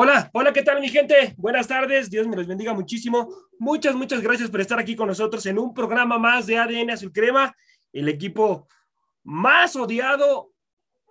Hola, hola, ¿qué tal mi gente? Buenas tardes, Dios me los bendiga muchísimo. Muchas, muchas gracias por estar aquí con nosotros en un programa más de ADN Azul Crema, el equipo más odiado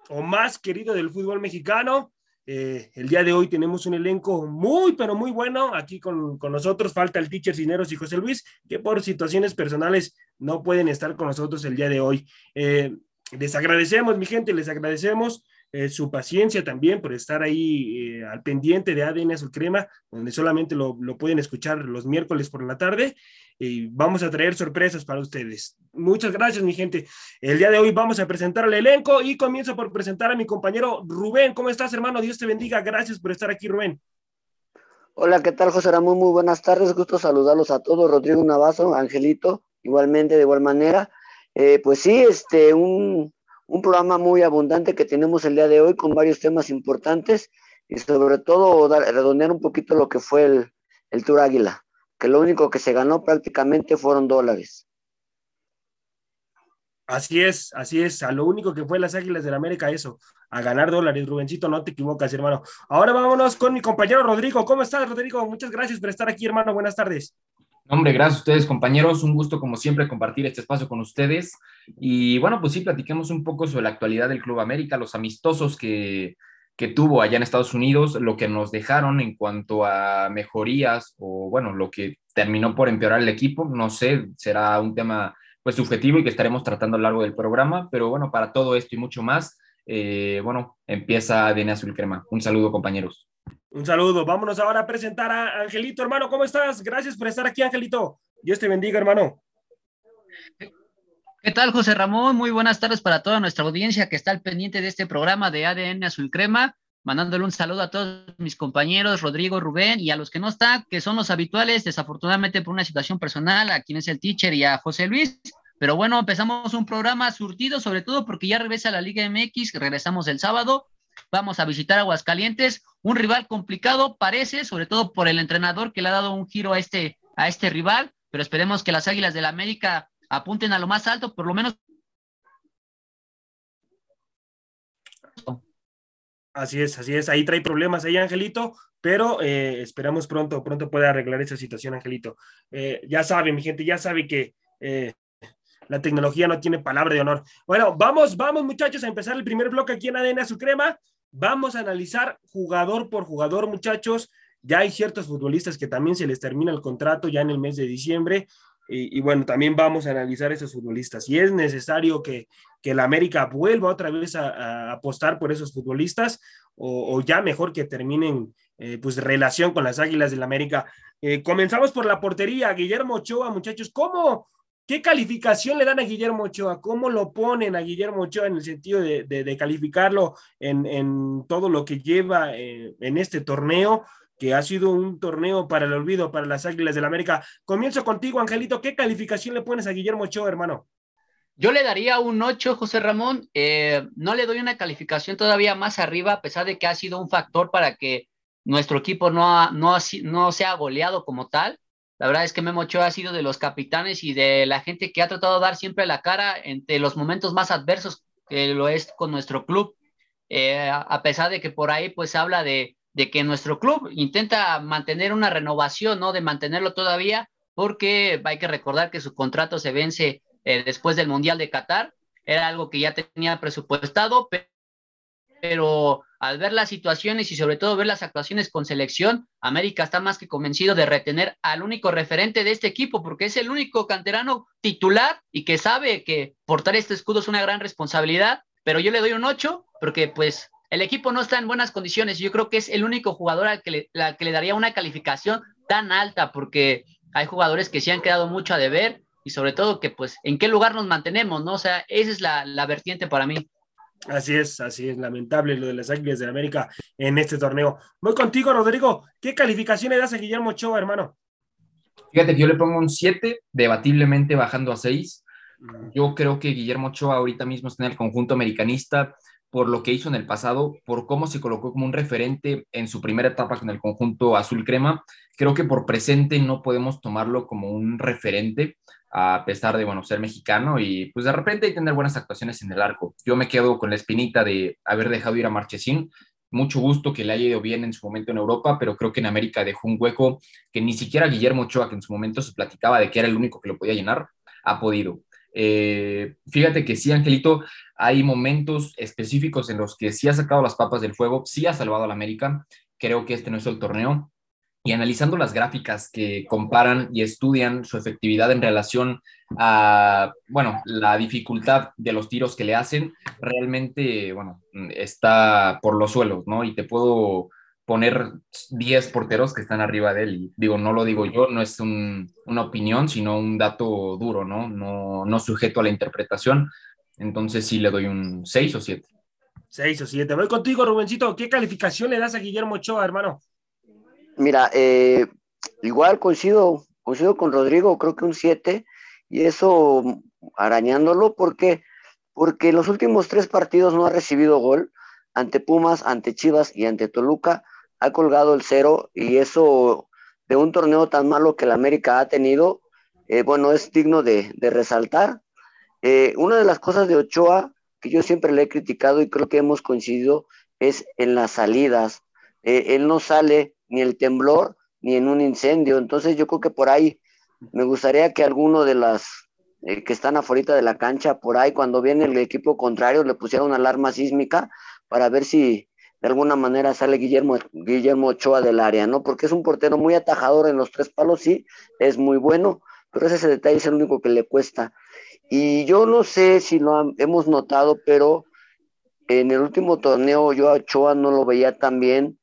o más querido del fútbol mexicano. Eh, el día de hoy tenemos un elenco muy, pero muy bueno. Aquí con, con, nosotros falta el teacher Cineros y José Luis, que por situaciones personales no pueden estar con nosotros el día de hoy. Eh, les agradecemos, mi gente, les agradecemos. Eh, su paciencia también por estar ahí eh, al pendiente de ADN Azul Crema, donde solamente lo, pueden escuchar los miércoles por la tarde. Y vamos a traer sorpresas para ustedes. Muchas gracias, mi gente. El día de hoy vamos a presentar al elenco y comienzo por presentar a mi compañero Rubén. ¿Cómo estás, hermano? Dios te bendiga. Gracias por estar aquí, Rubén. Hola, ¿qué tal, José Ramón? Muy buenas tardes. Gusto saludarlos a todos. Rodrigo Navazo, Angelito, igualmente, de igual manera. Eh, pues sí, este, un, un programa muy abundante que tenemos el día de hoy con varios temas importantes y sobre todo redondear un poquito lo que fue el, el Tour Águila, que lo único que se ganó prácticamente fueron dólares. Así es, así es. A lo único que fue las Águilas del América, eso, a ganar dólares. Rubencito, no te equivocas, hermano. Ahora vámonos con mi compañero Rodrigo. ¿Cómo estás, Rodrigo? Muchas gracias por estar aquí, hermano. Buenas tardes. Hombre, gracias a ustedes, compañeros. Un gusto, como siempre, compartir este espacio con ustedes. Y bueno, pues sí, platiquemos un poco sobre la actualidad del Club América, los amistosos que, que tuvo allá en Estados Unidos, lo que nos dejaron en cuanto a mejorías o, bueno, lo que terminó por empeorar el equipo. No sé, será un tema pues subjetivo y que estaremos tratando a lo largo del programa, pero bueno, para todo esto y mucho más, eh, bueno, empieza DNA Azul Crema. Un saludo, compañeros. Un saludo. Vámonos ahora a presentar a Angelito, hermano. ¿Cómo estás? Gracias por estar aquí, Angelito. Dios te bendiga, hermano. ¿Qué tal, José Ramón? Muy buenas tardes para toda nuestra audiencia que está al pendiente de este programa de ADN Azul Crema. Mandándole un saludo a todos mis compañeros, Rodrigo, Rubén, y a los que no están, que son los habituales, desafortunadamente por una situación personal, a quien es el teacher y a José Luis. Pero bueno, empezamos un programa surtido, sobre todo porque ya regresa la Liga MX, regresamos el sábado Vamos a visitar Aguascalientes, un rival complicado parece, sobre todo por el entrenador que le ha dado un giro a este, a este rival, pero esperemos que las Águilas del la América apunten a lo más alto, por lo menos. Así es, así es. Ahí trae problemas ahí, Angelito, pero eh, esperamos pronto, pronto pueda arreglar esa situación, Angelito. Eh, ya sabe, mi gente, ya sabe que eh, la tecnología no tiene palabra de honor. Bueno, vamos, vamos muchachos a empezar el primer bloque aquí en ADN Su Crema. Vamos a analizar jugador por jugador, muchachos. Ya hay ciertos futbolistas que también se les termina el contrato ya en el mes de diciembre. Y, y bueno, también vamos a analizar esos futbolistas. Si es necesario que, que la América vuelva otra vez a, apostar por esos futbolistas o, o ya mejor que terminen eh, pues relación con las Águilas del la América. Eh, comenzamos por la portería. Guillermo Ochoa, muchachos, ¿cómo, ¿Qué calificación le dan a Guillermo Ochoa? ¿Cómo lo ponen a Guillermo Ochoa en el sentido de, calificarlo en, en, todo lo que lleva eh, en este torneo? que ha sido un torneo para el olvido para las Águilas del la América. Comienzo contigo, Angelito. ¿Qué calificación le pones a Guillermo Ochoa, hermano? Yo le daría un 8, José Ramón. Eh, no le doy una calificación todavía más arriba, a pesar de que ha sido un factor para que nuestro equipo no, ha, no, ha, no sea goleado como tal. La verdad es que Memo Ochoa ha sido de los capitanes y de la gente que ha tratado de dar siempre la cara entre los momentos más adversos que lo es con nuestro club. Eh, a pesar de que por ahí pues habla de, que nuestro club intenta mantener una renovación, ¿no? De mantenerlo todavía, porque hay que recordar que su contrato se vence eh, después del Mundial de Qatar. Era algo que ya tenía presupuestado, pero pero al ver las situaciones y sobre todo ver las actuaciones con selección, América está más que convencido de retener al único referente de este equipo, porque es el único canterano titular y que sabe que portar este escudo es una gran responsabilidad, pero yo le doy un 8 porque pues el equipo no está en buenas condiciones yo creo que es el único jugador al que le, daría una calificación tan alta, porque hay jugadores que se han quedado mucho a deber y sobre todo que pues en qué lugar nos mantenemos, ¿no? O sea, esa es la vertiente para mí. Así es, así es, lamentable lo de las Águilas de América en este torneo. Voy contigo, Rodrigo. ¿Qué calificación le das a Guillermo Ochoa, hermano? Fíjate que yo le pongo un 7, debatiblemente bajando a 6. Yo creo que Guillermo Ochoa ahorita mismo está en el conjunto americanista por lo que hizo en el pasado, por cómo se colocó como un referente en su primera etapa con el conjunto azul crema. Creo que por presente no podemos tomarlo como un referente a pesar de, bueno, ser mexicano y pues de repente tener buenas actuaciones en el arco. Yo me quedo con la espinita de haber dejado ir a Marchesín, mucho gusto que le haya ido bien en su momento en Europa, pero creo que en América dejó un hueco que ni siquiera Guillermo Ochoa, que en su momento se platicaba de que era el único que lo podía llenar, ha podido. Eh, fíjate que sí, Angelito, hay momentos específicos en los que sí ha sacado las papas del fuego, sí ha salvado a la América. Creo que este no es el torneo. Y analizando las gráficas que comparan y estudian su efectividad en relación a, bueno, la dificultad de los tiros que le hacen, realmente, bueno, está por los suelos, ¿no? Y te puedo poner 10 porteros que están arriba de él. Y digo, no lo digo yo, no es una opinión, sino un dato duro, ¿no? ¿no? No sujeto a la interpretación. Entonces sí le doy un 6 o 7. 6 o 7. Voy contigo, Rubencito. ¿Qué calificación le das a Guillermo Ochoa, hermano? Mira, eh, igual coincido, coincido con Rodrigo, creo que un 7. Y eso arañándolo, ¿por qué? Porque en los últimos tres partidos no ha recibido gol. Ante Pumas, ante Chivas y ante Toluca ha colgado el cero y eso de un torneo tan malo que la América ha tenido, eh, bueno, es digno de, resaltar. Eh, una de las cosas de Ochoa que yo siempre le he criticado y creo que hemos coincidido es en las salidas. Eh, él no sale ni el temblor ni en un incendio, entonces yo creo que por ahí me gustaría que alguno de las que están afuera de la cancha, por ahí cuando viene el equipo contrario le pusiera una alarma sísmica para ver si de alguna manera sale Guillermo, Guillermo Ochoa del área, ¿no? Porque es un portero muy atajador en los tres palos, sí, es muy bueno, pero ese detalle es el único que le cuesta. Y yo no sé si lo hemos notado, pero en el último torneo yo a Ochoa no lo veía tan bien,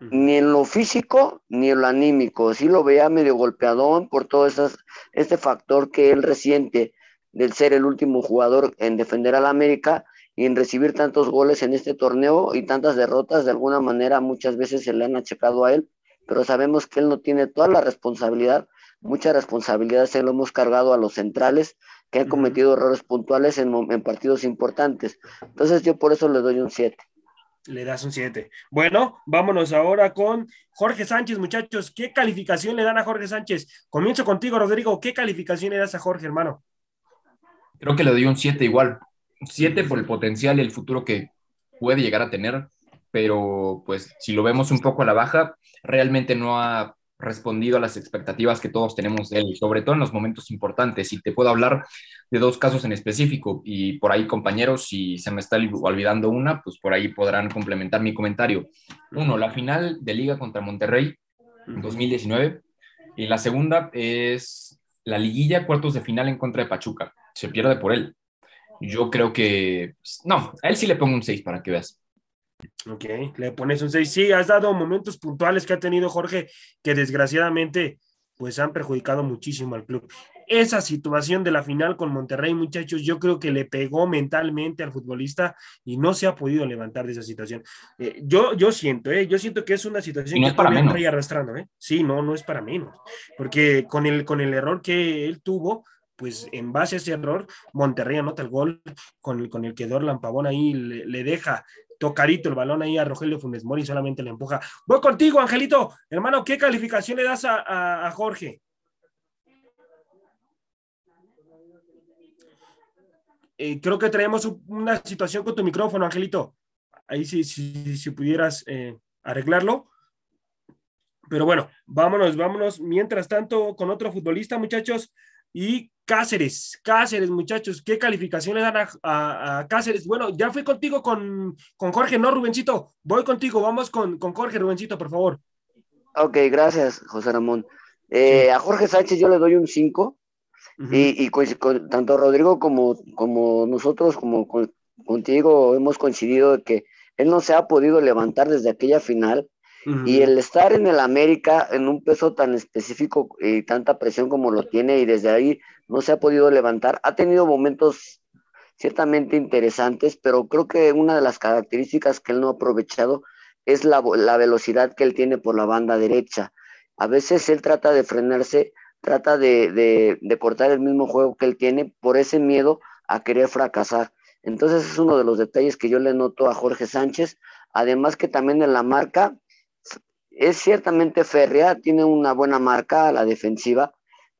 ni en lo físico ni en lo anímico. Sí lo veía medio golpeadón por todo esas, este factor que él resiente del ser el último jugador en defender al América y en recibir tantos goles en este torneo y tantas derrotas, de alguna manera muchas veces se le han achacado a él, pero sabemos que él no tiene toda la responsabilidad, mucha responsabilidad se lo hemos cargado a los centrales que han cometido errores puntuales en, en partidos importantes. Entonces yo por eso le doy un 7. Le das un 7. Bueno, vámonos ahora con Jorge Sánchez, muchachos. ¿Qué calificación le dan a Jorge Sánchez? Comienzo contigo, Rodrigo. ¿Qué calificación le das a Jorge, hermano? Creo que le doy un 7 igual. Siete por el potencial y el futuro que puede llegar a tener, pero pues si lo vemos un poco a la baja, realmente no ha respondido a las expectativas que todos tenemos de él, sobre todo en los momentos importantes. Y te puedo hablar de dos casos en específico y por ahí compañeros, si se me está olvidando una, pues por ahí podrán complementar mi comentario. Uno, la final de liga contra Monterrey en 2019 y la segunda es la liguilla cuartos de final en contra de Pachuca. Se pierde por él. Yo creo que. No, a él sí le pongo un 6 para que veas. Ok, le pones un 6. Sí, has dado momentos puntuales que ha tenido Jorge que desgraciadamente pues han perjudicado muchísimo al club. Esa situación de la final con Monterrey, muchachos, yo creo que le pegó mentalmente al futbolista y no se ha podido levantar de esa situación. Eh, yo, yo siento, eh, yo siento que es una situación que todavía está arrastrando. Eh. Sí, no, no es para menos, porque con el, con el error que él tuvo, pues en base a ese error, Monterrey anota el gol con el, con el que Dorlan Pavón ahí le, deja tocarito el balón ahí a Rogelio Funes Mori, solamente le empuja. Voy contigo, Angelito. Hermano, ¿qué calificación le das a, Jorge? Eh, creo que traemos una situación con tu micrófono, Angelito. Ahí si, si, pudieras eh, arreglarlo. Pero bueno, vámonos, vámonos. Mientras tanto, con otro futbolista, muchachos. Y Cáceres, Cáceres, muchachos, ¿qué calificación le dan a, Cáceres? Bueno, ya fui contigo con, Jorge, ¿no, Rubencito? Voy contigo, vamos con, Jorge, Rubencito, por favor. Ok, gracias, José Ramón. Eh, a Jorge Sánchez yo le doy un 5 y, con, tanto Rodrigo como, como nosotros, como contigo, hemos coincidido que él no se ha podido levantar desde aquella final y el estar en el América en un peso tan específico y tanta presión como lo tiene y desde ahí no se ha podido levantar, ha tenido momentos ciertamente interesantes, pero creo que una de las características que él no ha aprovechado es la, velocidad que él tiene por la banda derecha. A veces él trata de frenarse, trata de, de cortar el mismo juego que él tiene por ese miedo a querer fracasar. Entonces es uno de los detalles que yo le noto a Jorge Sánchez. Además que también en la marca es ciertamente férrea, tiene una buena marca a la defensiva,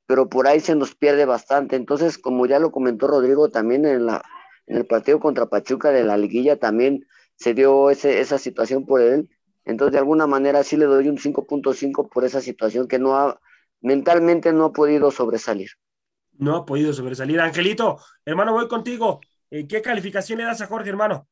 pero por ahí se nos pierde bastante. Entonces, como ya lo comentó Rodrigo también en, la, en el partido contra Pachuca de la liguilla, también se dio ese, esa situación por él. Entonces, de alguna manera sí le doy un 5.5 por esa situación que no ha, mentalmente no ha podido sobresalir. No ha podido sobresalir. Angelito, hermano, voy contigo. Eh, ¿Qué calificación le das a Jorge, hermano?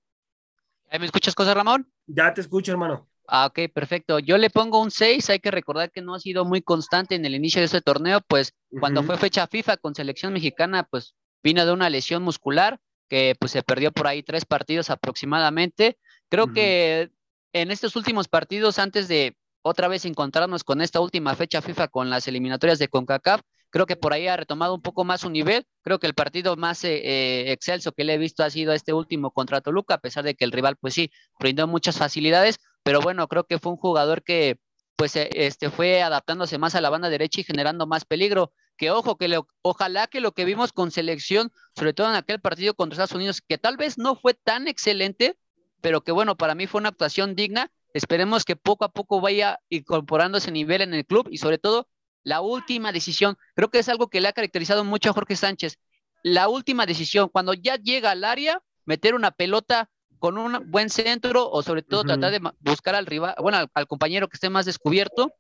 ¿Me escuchas, José Ramón? Ya te escucho, hermano. Ah, ok, perfecto. Yo le pongo un 6. Hay que recordar que no ha sido muy constante en el inicio de ese torneo, pues cuando fue fecha FIFA con selección mexicana, pues vino de una lesión muscular que pues se perdió por ahí tres partidos aproximadamente. Creo que en estos últimos partidos, antes de otra vez encontrarnos con esta última fecha FIFA con las eliminatorias de CONCACAF, creo que por ahí ha retomado un poco más su nivel. Creo que el partido más eh, excelso que le he visto ha sido este último contra Toluca, a pesar de que el rival, pues sí, brindó muchas facilidades, pero bueno, creo que fue un jugador que pues eh, este, fue adaptándose más a la banda derecha y generando más peligro. Que ojo, que ojalá que lo que vimos con selección, sobre todo en aquel partido contra Estados Unidos, que tal vez no fue tan excelente, pero que bueno, para mí fue una actuación digna. Esperemos que poco a poco vaya incorporando ese nivel en el club y sobre todo la última decisión. Creo que es algo que le ha caracterizado mucho a Jorge Sánchez. La última decisión, cuando ya llega al área, meter una pelota con un buen centro o sobre todo tratar de buscar al rival, bueno, al, compañero que esté más descubierto.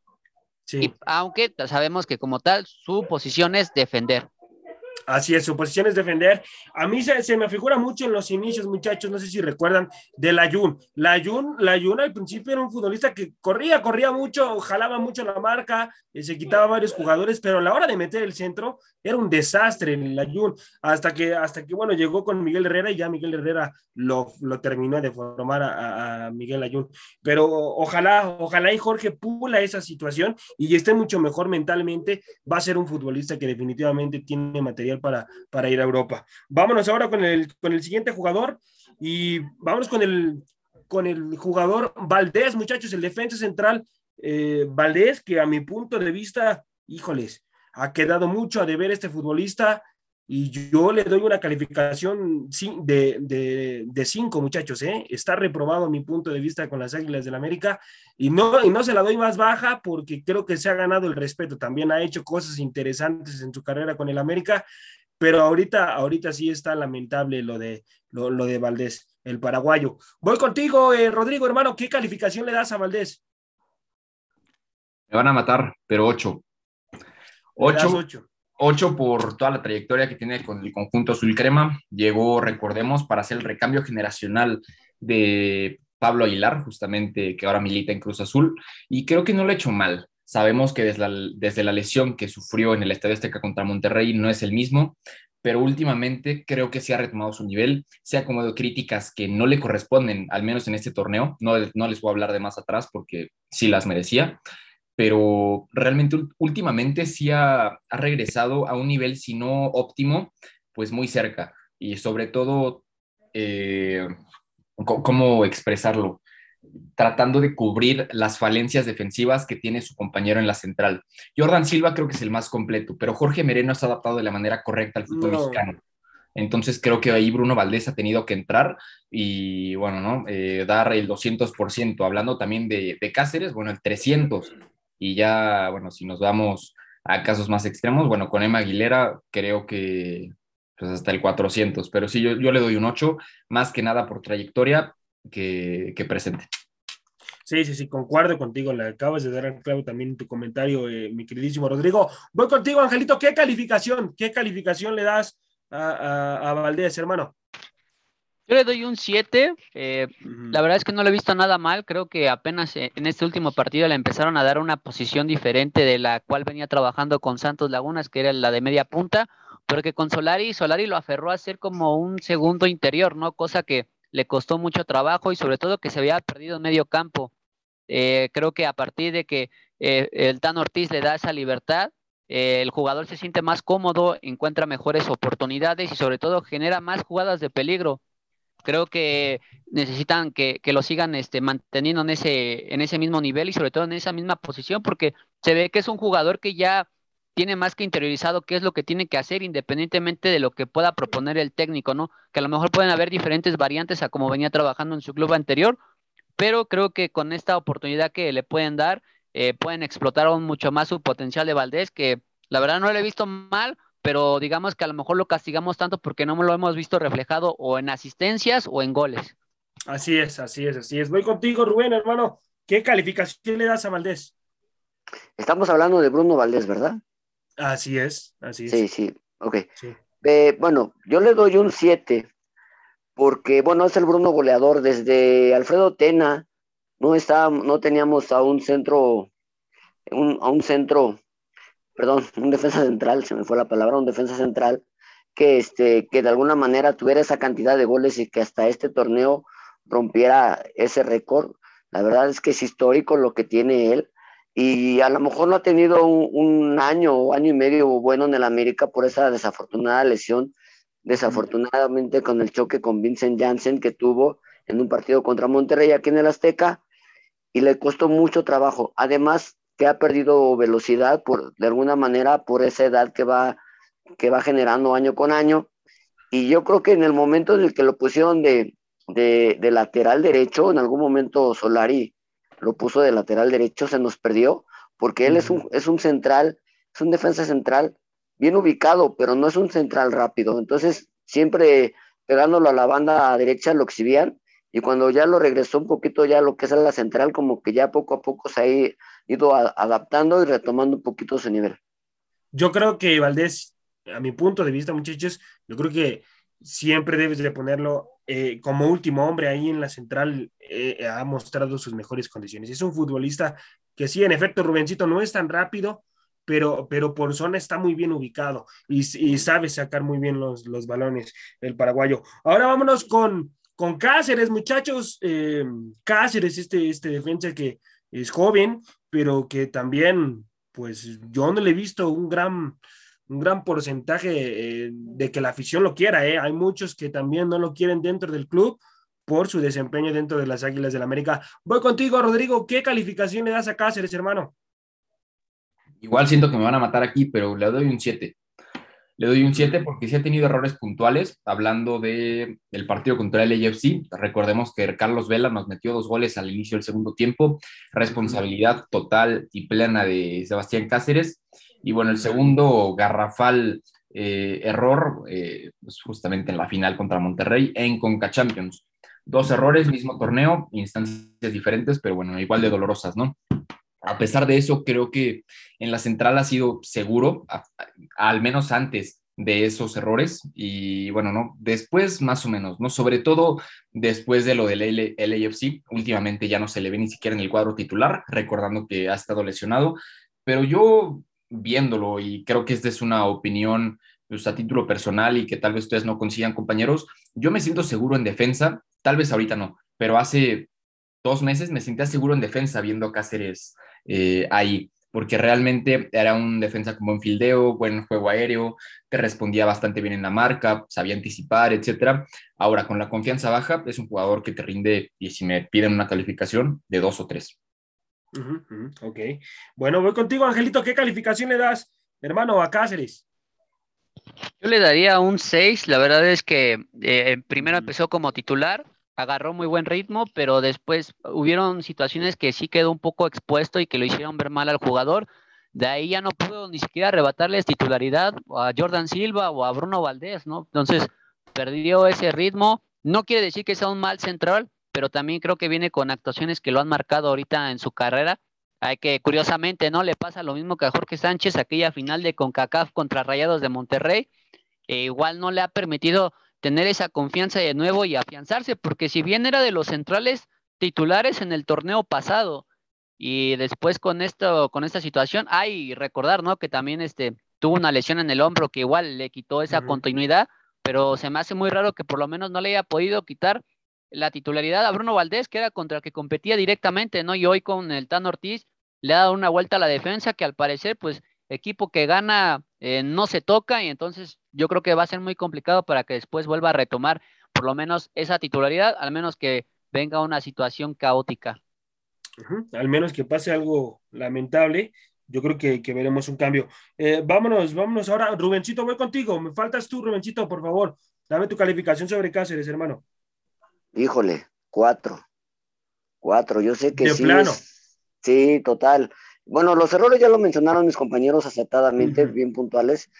Sí. aunque sabemos que como tal su posición es defender. Así es, su posición es defender. A mí se, me figura mucho en los inicios, muchachos, no sé si recuerdan, de Layun. Layun, Layun al principio era un futbolista que corría, corría mucho, jalaba mucho la marca, eh, se quitaba varios jugadores, pero a la hora de meter el centro era un desastre en Layun, hasta que, hasta que, bueno, llegó con Miguel Herrera y ya Miguel Herrera lo, terminó de formar a, Miguel Layun. Pero ojalá, ojalá y Jorge pula esa situación y esté mucho mejor mentalmente, va a ser un futbolista que definitivamente tiene material para, para ir a Europa. Vámonos ahora con el, con el siguiente jugador y vámonos con el, con el jugador Valdés, muchachos, el defensa central eh, Valdés, que a mi punto de vista, híjoles, ha quedado mucho a deber este futbolista y yo le doy una calificación de, cinco, muchachos, ¿eh? Está reprobado mi punto de vista con las Águilas del la América y no, y no se la doy más baja porque creo que se ha ganado el respeto. También ha hecho cosas interesantes en su carrera con el América, pero ahorita, ahorita sí está lamentable lo de, lo, de Valdés, el paraguayo. Voy contigo, eh, Rodrigo, hermano, ¿qué calificación le das a Valdés? Me van a matar, pero ocho. Ocho. 8 por toda la trayectoria que tiene con el conjunto azul crema. Llegó, recordemos, para hacer el recambio generacional de Pablo Aguilar, justamente que ahora milita en Cruz Azul, y creo que no lo ha hecho mal. Sabemos que desde la, desde la lesión que sufrió en el Estadio Azteca contra Monterrey no es el mismo, pero últimamente creo que sí ha retomado su nivel, se ha acomodado críticas que no le corresponden, al menos en este torneo. No, no les voy a hablar de más atrás porque sí las merecía, pero realmente últimamente sí ha, regresado a un nivel, si no óptimo, pues muy cerca. Y sobre todo, eh, ¿cómo expresarlo? Tratando de cubrir las falencias defensivas que tiene su compañero en la central. Jordan Silva creo que es el más completo, pero Jorge Mereno se ha adaptado de la manera correcta al fútbol mexicano. Entonces creo que ahí Bruno Valdés ha tenido que entrar y, bueno, ¿no? Eh, dar el 200%. Hablando también de, de Cáceres, bueno, el 300%. Y ya, bueno, si nos vamos a casos más extremos, bueno, con Emma Aguilera creo que pues hasta el 400, pero sí, yo, yo le doy un 8, más que nada por trayectoria que, que presente. Sí, sí, sí, concuerdo contigo. Le acabas de dar clavo también en tu comentario, eh, mi queridísimo Rodrigo. Voy contigo, Angelito. ¿Qué calificación, qué calificación le das a, a, a Valdés, hermano? Yo le doy un 7. Eh, la verdad es que no lo he visto nada mal. Creo que apenas eh, en este último partido le empezaron a dar una posición diferente de la cual venía trabajando con Santos Lagunas, que era la de media punta, pero que con Solari, Solari lo aferró a ser como un segundo interior, ¿no? Cosa que le costó mucho trabajo y sobre todo que se había perdido en medio campo. Eh, creo que a partir de que el Tan Ortiz le da esa libertad, el jugador se siente más cómodo, encuentra mejores oportunidades y sobre todo genera más jugadas de peligro creo que necesitan que, lo sigan este, manteniendo en ese, en ese mismo nivel y sobre todo en esa misma posición, porque se ve que es un jugador que ya tiene más que interiorizado qué es lo que tiene que hacer independientemente de lo que pueda proponer el técnico, ¿no? Que a lo mejor pueden haber diferentes variantes a como venía trabajando en su club anterior, pero creo que con esta oportunidad que le pueden dar, eh, pueden explotar aún mucho más su potencial de Valdés, que la verdad no lo he visto mal, pero digamos que a lo mejor lo castigamos tanto porque no lo hemos visto reflejado o en asistencias o en goles. Así es, así es, así es. Voy contigo, Rubén, hermano. ¿Qué calificación le das a Valdés? Estamos hablando de Bruno Valdés, ¿verdad? Así es, así es. Sí, sí, ok. Eh, bueno, yo le doy un 7, porque, bueno, es el Bruno goleador. Desde Alfredo Tena, no, está, no teníamos a un centro, a un centro, perdón, un defensa central, se me fue la palabra, un defensa central, que, este, que de alguna manera tuviera esa cantidad de goles y que hasta este torneo rompiera ese récord. La verdad es que es histórico lo que tiene él y a lo mejor no ha tenido un, año o año y medio bueno en el América por esa desafortunada lesión, desafortunadamente con el choque con Vincent Janssen que tuvo en un partido contra Monterrey aquí en el Azteca y le costó mucho trabajo. Además que ha perdido velocidad por de alguna manera por esa edad que va que va generando año con año y yo creo que en el momento en el que lo pusieron de, de, de lateral derecho, en algún momento Solari lo puso de lateral derecho, se nos perdió, porque él es, un, es un central, es un defensa central bien ubicado, pero no es un central rápido. Entonces, siempre pegándolo a la banda derecha lo exhibían y cuando ya lo regresó un poquito ya lo que es la central, como que ya poco a poco se ido adaptando y retomando un poquito su nivel. Yo creo que Valdés, a mi punto de vista, muchachos, yo creo que siempre debes de ponerlo eh, como último hombre ahí en la central, eh, ha mostrado sus mejores condiciones. Es un futbolista que sí, en efecto, Rubencito no es tan rápido, pero, pero por zona está muy bien ubicado y, sabe sacar muy bien los, los, balones el paraguayo. Ahora vámonos con, con Cáceres, muchachos. Eh, Cáceres, este, este defensa que es joven, pero que también, pues yo no le he visto un gran un gran porcentaje eh, de que la afición lo quiera. ¿eh? Hay muchos que también no lo quieren dentro del club por su desempeño dentro de las Águilas del la América. Voy contigo, Rodrigo. ¿Qué calificación le das a Cáceres, hermano? Igual siento que me van a matar aquí, pero le doy un 7. Le doy un 7 porque sí ha tenido errores puntuales. Hablando de el partido contra el AFC, recordemos que Carlos Vela nos metió dos goles al inicio del segundo tiempo. Responsabilidad total y plena de Sebastián Cáceres. Y bueno, el segundo garrafal eh, error, eh, pues justamente en la final contra Monterrey en Conca Champions. Dos errores, mismo torneo, instancias diferentes, pero bueno, igual de dolorosas, ¿no? A pesar de eso, creo que en la central ha sido seguro, al menos antes de esos errores. Y bueno, ¿no? Después, más o menos, ¿no? Sobre todo después de lo del LAFC, últimamente ya no se le ve ni siquiera en el cuadro titular, recordando que ha estado lesionado. Pero yo viéndolo y creo que esta es una opinión pues, a título personal y que tal vez ustedes no consigan, compañeros. Yo me siento seguro en defensa, tal vez ahorita no, pero hace dos meses me sentía seguro en defensa viendo Cáceres eh, ahí, porque realmente era un defensa con buen fildeo, buen juego aéreo, que respondía bastante bien en la marca, sabía anticipar, etcétera. Ahora, con la confianza baja, es un jugador que te rinde, y si me piden una calificación, de dos o tres ok. Bueno, voy contigo, Angelito. ¿Qué calificación le das, hermano, a Cáceres? Yo le daría un 6. La verdad es que eh, primero empezó como titular, agarró muy buen ritmo, pero después hubieron situaciones que sí quedó un poco expuesto y que lo hicieron ver mal al jugador. De ahí ya no pudo ni siquiera arrebatarles titularidad a Jordan Silva o a Bruno Valdés, ¿no? Entonces perdió ese ritmo. No quiere decir que sea un mal central, pero también creo que viene con actuaciones que lo han marcado ahorita en su carrera. Hay que, curiosamente, ¿no? Le pasa lo mismo que a Jorge Sánchez, aquella final de CONCACAF contra Rayados de Monterrey. Igual no le ha permitido tener esa confianza de nuevo y afianzarse, porque si bien era de los centrales titulares en el torneo pasado, y después con esto, con esta situación, hay recordar, ¿no? Que también este tuvo una lesión en el hombro que igual le quitó esa continuidad, pero se me hace muy raro que por lo menos no le haya podido quitar la titularidad a Bruno Valdés, que era contra el que competía directamente, ¿no? Y hoy con el Tan Ortiz le ha dado una vuelta a la defensa que al parecer, pues, equipo que gana eh, no se toca y entonces yo creo que va a ser muy complicado para que después vuelva a retomar por lo menos esa titularidad, al menos que venga una situación caótica. Al menos que pase algo lamentable, yo creo que, veremos un cambio. Eh, vámonos, vámonos ahora. Rubencito, voy contigo. Me faltas tú, Rubencito, por favor. Dame tu calificación sobre Cáceres, hermano. Híjole, cuatro. Cuatro. Yo sé que sí. Plano. sí, total. Bueno, los errores ya lo mencionaron mis compañeros acertadamente, bien puntuales.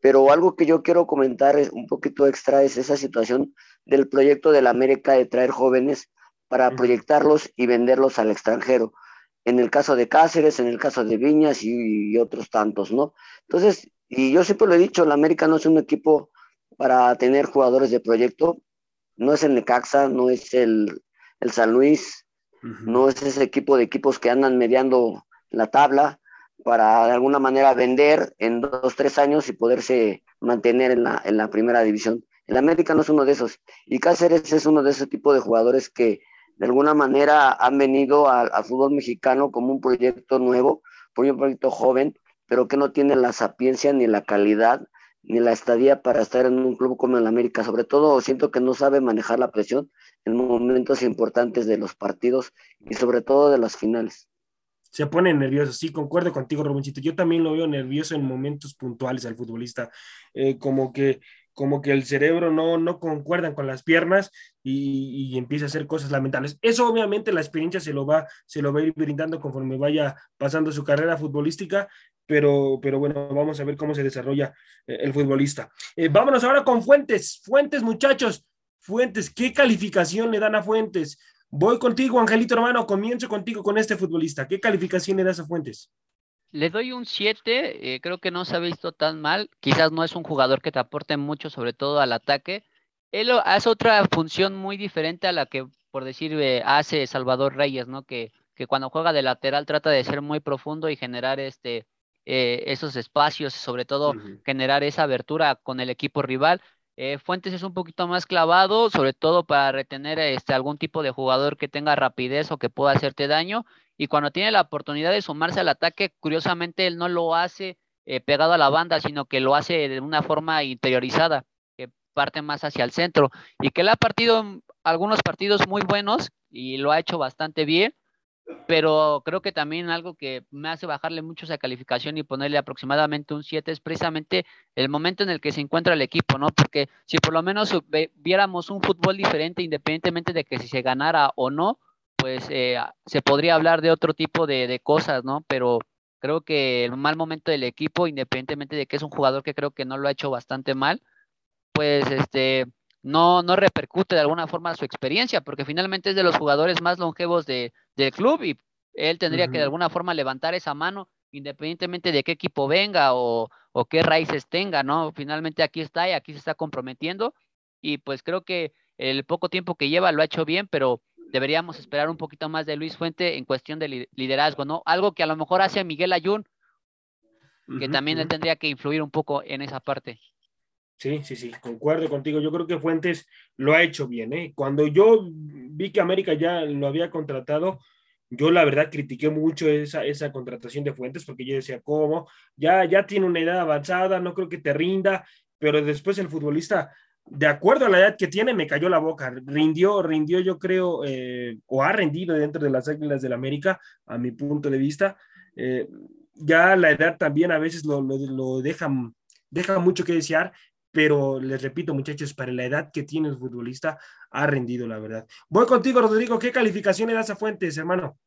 Pero algo que yo quiero comentar es un poquito extra es esa situación del proyecto de la América de traer jóvenes para proyectarlos y venderlos al extranjero. En el caso de Cáceres, en el caso de Viñas y, otros tantos, ¿no? Entonces, y yo siempre lo he dicho, la América no es un equipo para tener jugadores de proyecto, no es el Necaxa, no es el, el San Luis, no es ese equipo de equipos que andan mediando la tabla para de alguna manera vender en dos, tres años y poderse mantener en la, en la primera división. El América no es uno de esos. Y Cáceres es uno de ese tipo de jugadores que de alguna manera han venido al, fútbol mexicano como un proyecto nuevo, un proyecto joven, pero que no tiene la sapiencia ni la calidad ni la estadía para estar en un club como el América. Sobre todo siento que no sabe manejar la presión en momentos importantes de los partidos y sobre todo de las finales. Se pone nervioso, sí, concuerdo contigo, Robincito. Yo también lo veo nervioso en momentos puntuales al futbolista, eh, como que como que el cerebro no, no concuerdan con las piernas y, empieza a hacer cosas lamentables. Eso obviamente la experiencia se lo va, se lo va a ir brindando conforme vaya pasando su carrera futbolística, pero, pero bueno, vamos a ver cómo se desarrolla eh, el futbolista. Eh, vámonos ahora con Fuentes. Fuentes, muchachos. Fuentes, ¿qué calificación le dan a Fuentes? Voy contigo, Angelito hermano, comienzo contigo con este futbolista. ¿Qué calificación le das a Fuentes? Le doy un 7, eh, creo que no se ha visto tan mal. Quizás no es un jugador que te aporte mucho, sobre todo al ataque. Él hace otra función muy diferente a la que, por decir, eh, hace Salvador Reyes, ¿no? Que, que, cuando juega de lateral trata de ser muy profundo y generar este, eh, esos espacios, sobre todo generar esa abertura con el equipo rival. Fuentes es un poquito más clavado, sobre todo para retener este, algún tipo de jugador que tenga rapidez o que pueda hacerte daño y cuando tiene la oportunidad de sumarse al ataque, curiosamente él no lo hace eh, pegado a la banda, sino que lo hace de una forma interiorizada, que parte más hacia el centro y que él ha partido algunos partidos muy buenos y lo ha hecho bastante bien, pero creo que también algo que me hace bajarle mucho esa calificación y ponerle aproximadamente un 7 es precisamente el momento en el que se encuentra el equipo, ¿no? Porque si por lo menos viéramos un fútbol diferente, independientemente de que si se ganara o no, pues eh, se podría hablar de otro tipo de, cosas, ¿no? Pero creo que el mal momento del equipo, independientemente de que es un jugador que creo que no lo ha hecho bastante mal, pues este no, no repercute de alguna forma su experiencia, porque finalmente es de los jugadores más longevos de, del club y él tendría que de alguna forma levantar esa mano, independientemente de qué equipo venga o, o qué raíces tenga, ¿no? Finalmente aquí está y aquí se está comprometiendo y pues creo que el poco tiempo que lleva lo ha hecho bien, pero deberíamos esperar un poquito más de Luis Fuente en cuestión de liderazgo, ¿no? Algo que a lo mejor hace Miguel Ayun, que también él tendría que influir un poco en esa parte. Sí, sí, sí, concuerdo contigo. Yo creo que Fuentes lo ha hecho bien. ¿eh? Cuando yo vi que América ya lo había contratado, yo la verdad critiqué mucho esa, esa contratación de Fuentes porque yo decía, ¿cómo? Ya, ya tiene una edad avanzada, no creo que te rinda, pero después el futbolista de acuerdo a la edad que tiene, me cayó la boca. Rindió, rindió, yo creo, eh, o ha rendido dentro de las Águilas del América, a mi punto de vista. Eh, ya la edad también a veces lo, lo, deja, deja mucho que desear, pero les repito, muchachos, para la edad que tiene el futbolista, ha rendido, la verdad. Voy contigo, Rodrigo. ¿Qué calificación le das a Fuentes, hermano?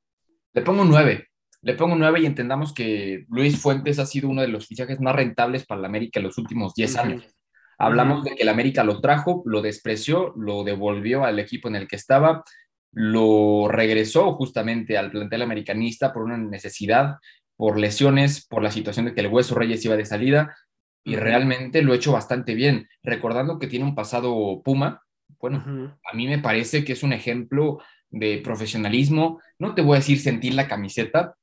Le pongo un 9. Le pongo un 9 y entendamos que Luis Fuentes ha sido uno de los fichajes más rentables para la América en los últimos 10 años. Hablamos de que el América lo trajo, lo despreció, lo devolvió al equipo en el que estaba, lo regresó justamente al plantel americanista por una necesidad, por lesiones, por la situación de que el Hueso Reyes iba de salida y realmente lo ha hecho bastante bien. Recordando que tiene un pasado Puma, bueno, a mí me parece que es un ejemplo de profesionalismo. No te voy a decir sentir la camiseta,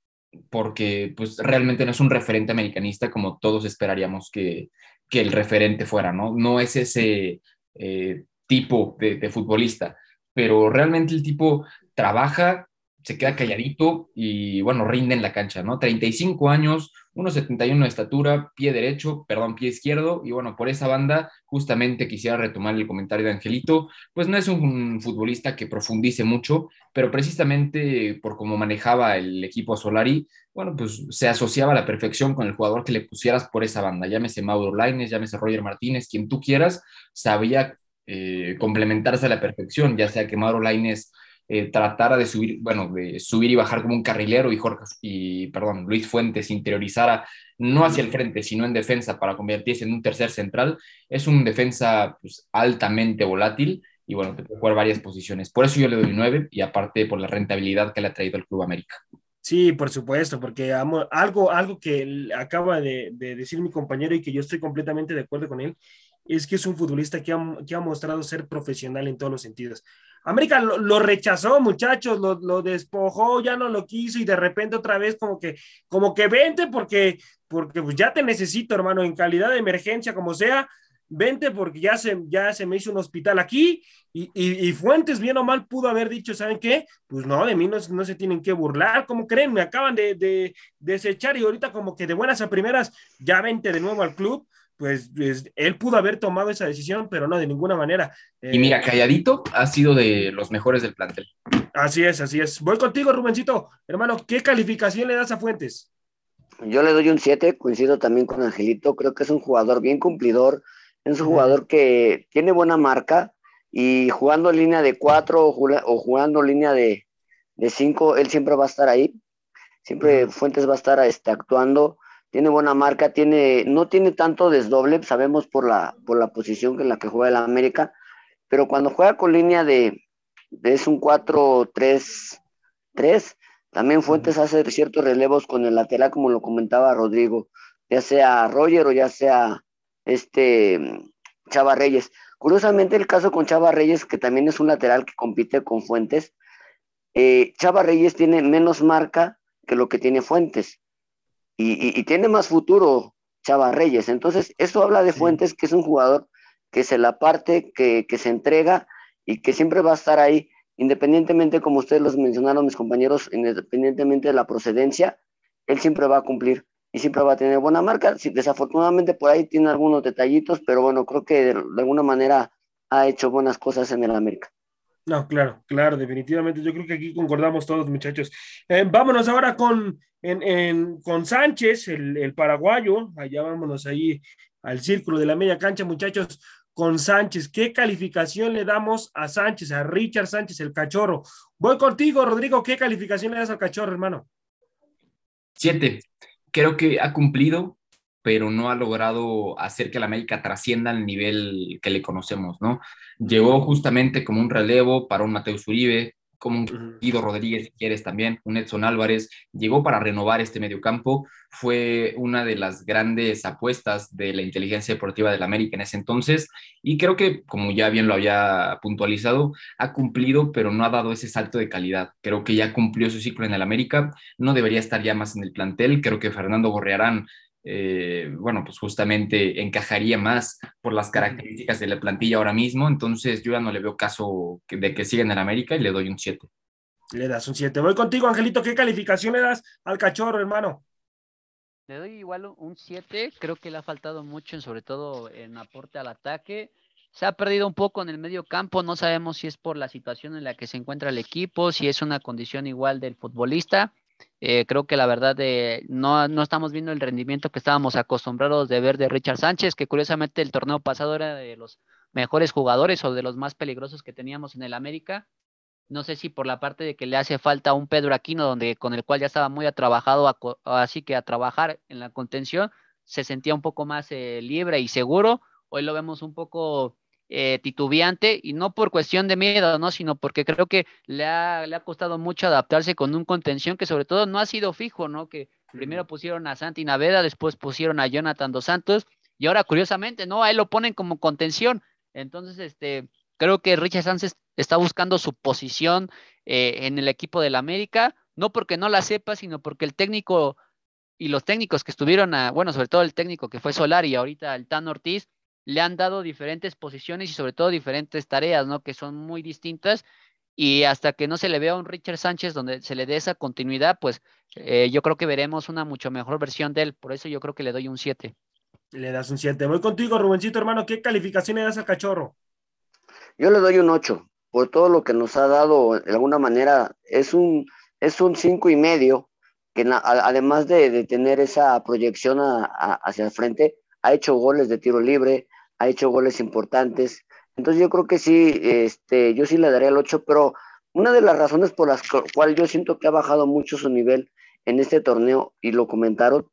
porque pues realmente no es un referente americanista como todos esperaríamos que, que el referente fuera, ¿no? No es ese eh, tipo de, futbolista, pero realmente el tipo trabaja, se queda calladito y bueno, rinde en la cancha, ¿no? 35 años, 1,71 de estatura, pie derecho, perdón, pie izquierdo, y bueno, por esa banda justamente quisiera retomar el comentario de Angelito, pues no es un futbolista que profundice mucho, pero precisamente por cómo manejaba el equipo Solari, bueno, pues se asociaba a la perfección con el jugador que le pusieras por esa banda, llámese Mauro Laines, llámese Roger Martínez, quien tú quieras, sabía eh, complementarse a la perfección, ya sea que Mauro Laines eh, tratara de subir, bueno, de subir y bajar como un carrilero y Jorge, y perdón, Luis Fuentes interiorizara no hacia el frente, sino en defensa para convertirse en un tercer central. Es un defensa pues, altamente volátil y bueno, te puede jugar varias posiciones. Por eso yo le doy nueve y aparte por la rentabilidad que le ha traído el Club América. Sí, por supuesto, porque algo, algo que acaba de, decir mi compañero y que yo estoy completamente de acuerdo con él, es que es un futbolista que ha, que ha mostrado ser profesional en todos los sentidos. América lo, rechazó, muchachos, lo, lo, despojó, ya no lo quiso y de repente otra vez como que, como que vente porque, porque pues ya te necesito, hermano, en calidad de emergencia, como sea, vente porque ya se, ya se me hizo un hospital aquí y, y, Fuentes bien o mal pudo haber dicho, ¿saben qué? Pues no, de mí no, no se tienen que burlar, ¿cómo creen? Me acaban de, de, desechar y ahorita como que de buenas a primeras ya vente de nuevo al club. Pues, pues él pudo haber tomado esa decisión, pero no de ninguna manera. y mira, eh, calladito ha sido de los mejores del plantel. Así es, así es. Voy contigo, Rubencito. Hermano, ¿qué calificación le das a Fuentes? Yo le doy un 7, coincido también con Angelito, creo que es un jugador bien cumplidor, es un jugador que tiene buena marca y jugando línea de cuatro o, jugando línea de, cinco, él siempre va a estar ahí. Siempre Fuentes va a estar este, actuando. Tiene buena marca, tiene, no tiene tanto desdoble, sabemos por la, por la posición en la que juega el América, pero cuando juega con línea de, es un 4-3-3, también Fuentes hace ciertos relevos con el lateral, como lo comentaba Rodrigo, ya sea Roger o ya sea este Chava Reyes. Curiosamente el caso con Chava Reyes, que también es un lateral que compite con Fuentes, eh, Chava Reyes tiene menos marca que lo que tiene Fuentes y, tiene más futuro Chava Reyes. Entonces, eso habla de Fuentes, que es un jugador que se la parte, que, que se entrega y que siempre va a estar ahí, independientemente, como ustedes los mencionaron, mis compañeros, independientemente de la procedencia, él siempre va a cumplir y siempre va a tener buena marca. desafortunadamente por ahí tiene algunos detallitos, pero bueno, creo que de, alguna manera ha hecho buenas cosas en el América. No, claro, claro, definitivamente. Yo creo que aquí concordamos todos, muchachos. Eh, vámonos ahora con, con Sánchez, el, el, paraguayo. Allá vámonos ahí al círculo de la media cancha, muchachos. Con Sánchez, ¿qué calificación le damos a Sánchez, a Richard Sánchez, el cachorro? Voy contigo, Rodrigo. ¿Qué calificación le das al cachorro, hermano? Siete creo que ha cumplido, pero no ha logrado hacer que la América trascienda al nivel que le conocemos, ¿no? Llegó justamente como un relevo para un Mateus Uribe, como un Guido Rodríguez, si quieres también, un Edson Álvarez, llegó para renovar este mediocampo, fue una de las grandes apuestas de la inteligencia deportiva del América en ese entonces, y creo que, como ya bien lo había puntualizado, ha cumplido, pero no ha dado ese salto de calidad. Creo que ya cumplió su ciclo en el América, no debería estar ya más en el plantel, creo que Fernando Borrearán eh, bueno, pues justamente encajaría más por las características de la plantilla ahora mismo, entonces yo ya no le veo caso de que siga en el América y le doy un 7. Le das un 7. Voy contigo, Angelito, ¿qué calificación le das al cachorro, hermano? Le doy igual un 7, creo que le ha faltado mucho, sobre todo en aporte al ataque. Se ha perdido un poco en el medio campo, no sabemos si es por la situación en la que se encuentra el equipo, si es una condición igual del futbolista. Eh, creo que la verdad de, no, no estamos viendo el rendimiento que estábamos acostumbrados de ver de Richard Sánchez, que curiosamente el torneo pasado era de los mejores jugadores o de los más peligrosos que teníamos en el América. No sé si por la parte de que le hace falta un Pedro Aquino, donde con el cual ya estaba muy trabajado, así que a trabajar en la contención, se sentía un poco más eh, libre y seguro. Hoy lo vemos un poco eh, titubeante y no por cuestión de miedo, ¿no? Sino porque creo que le ha, le ha costado mucho adaptarse con un contención que sobre todo no ha sido fijo, ¿no? Que primero pusieron a Santi Naveda, después pusieron a Jonathan Dos Santos y ahora curiosamente, ¿no? A él lo ponen como contención. Entonces, este, creo que Richard Sánchez está buscando su posición eh, en el equipo del América, no porque no la sepa, sino porque el técnico y los técnicos que estuvieron, a, bueno, sobre todo el técnico que fue Solar y ahorita el Tan Ortiz, le han dado diferentes posiciones y sobre todo diferentes tareas, ¿no? Que son muy distintas y hasta que no se le vea a un Richard Sánchez donde se le dé esa continuidad, pues eh, yo creo que veremos una mucho mejor versión de él. Por eso yo creo que le doy un 7. Le das un 7. Voy contigo, Rubencito, hermano. ¿Qué calificación le das al cachorro? Yo le doy un 8. Por todo lo que nos ha dado, de alguna manera, es un, es un cinco y medio, que además de, tener esa proyección hacia el frente, ha hecho goles de tiro libre, ha hecho goles importantes. Entonces yo creo que sí, este, yo sí le daría el 8, pero una de las razones por las cuales yo siento que ha bajado mucho su nivel en este torneo, y lo comentaron,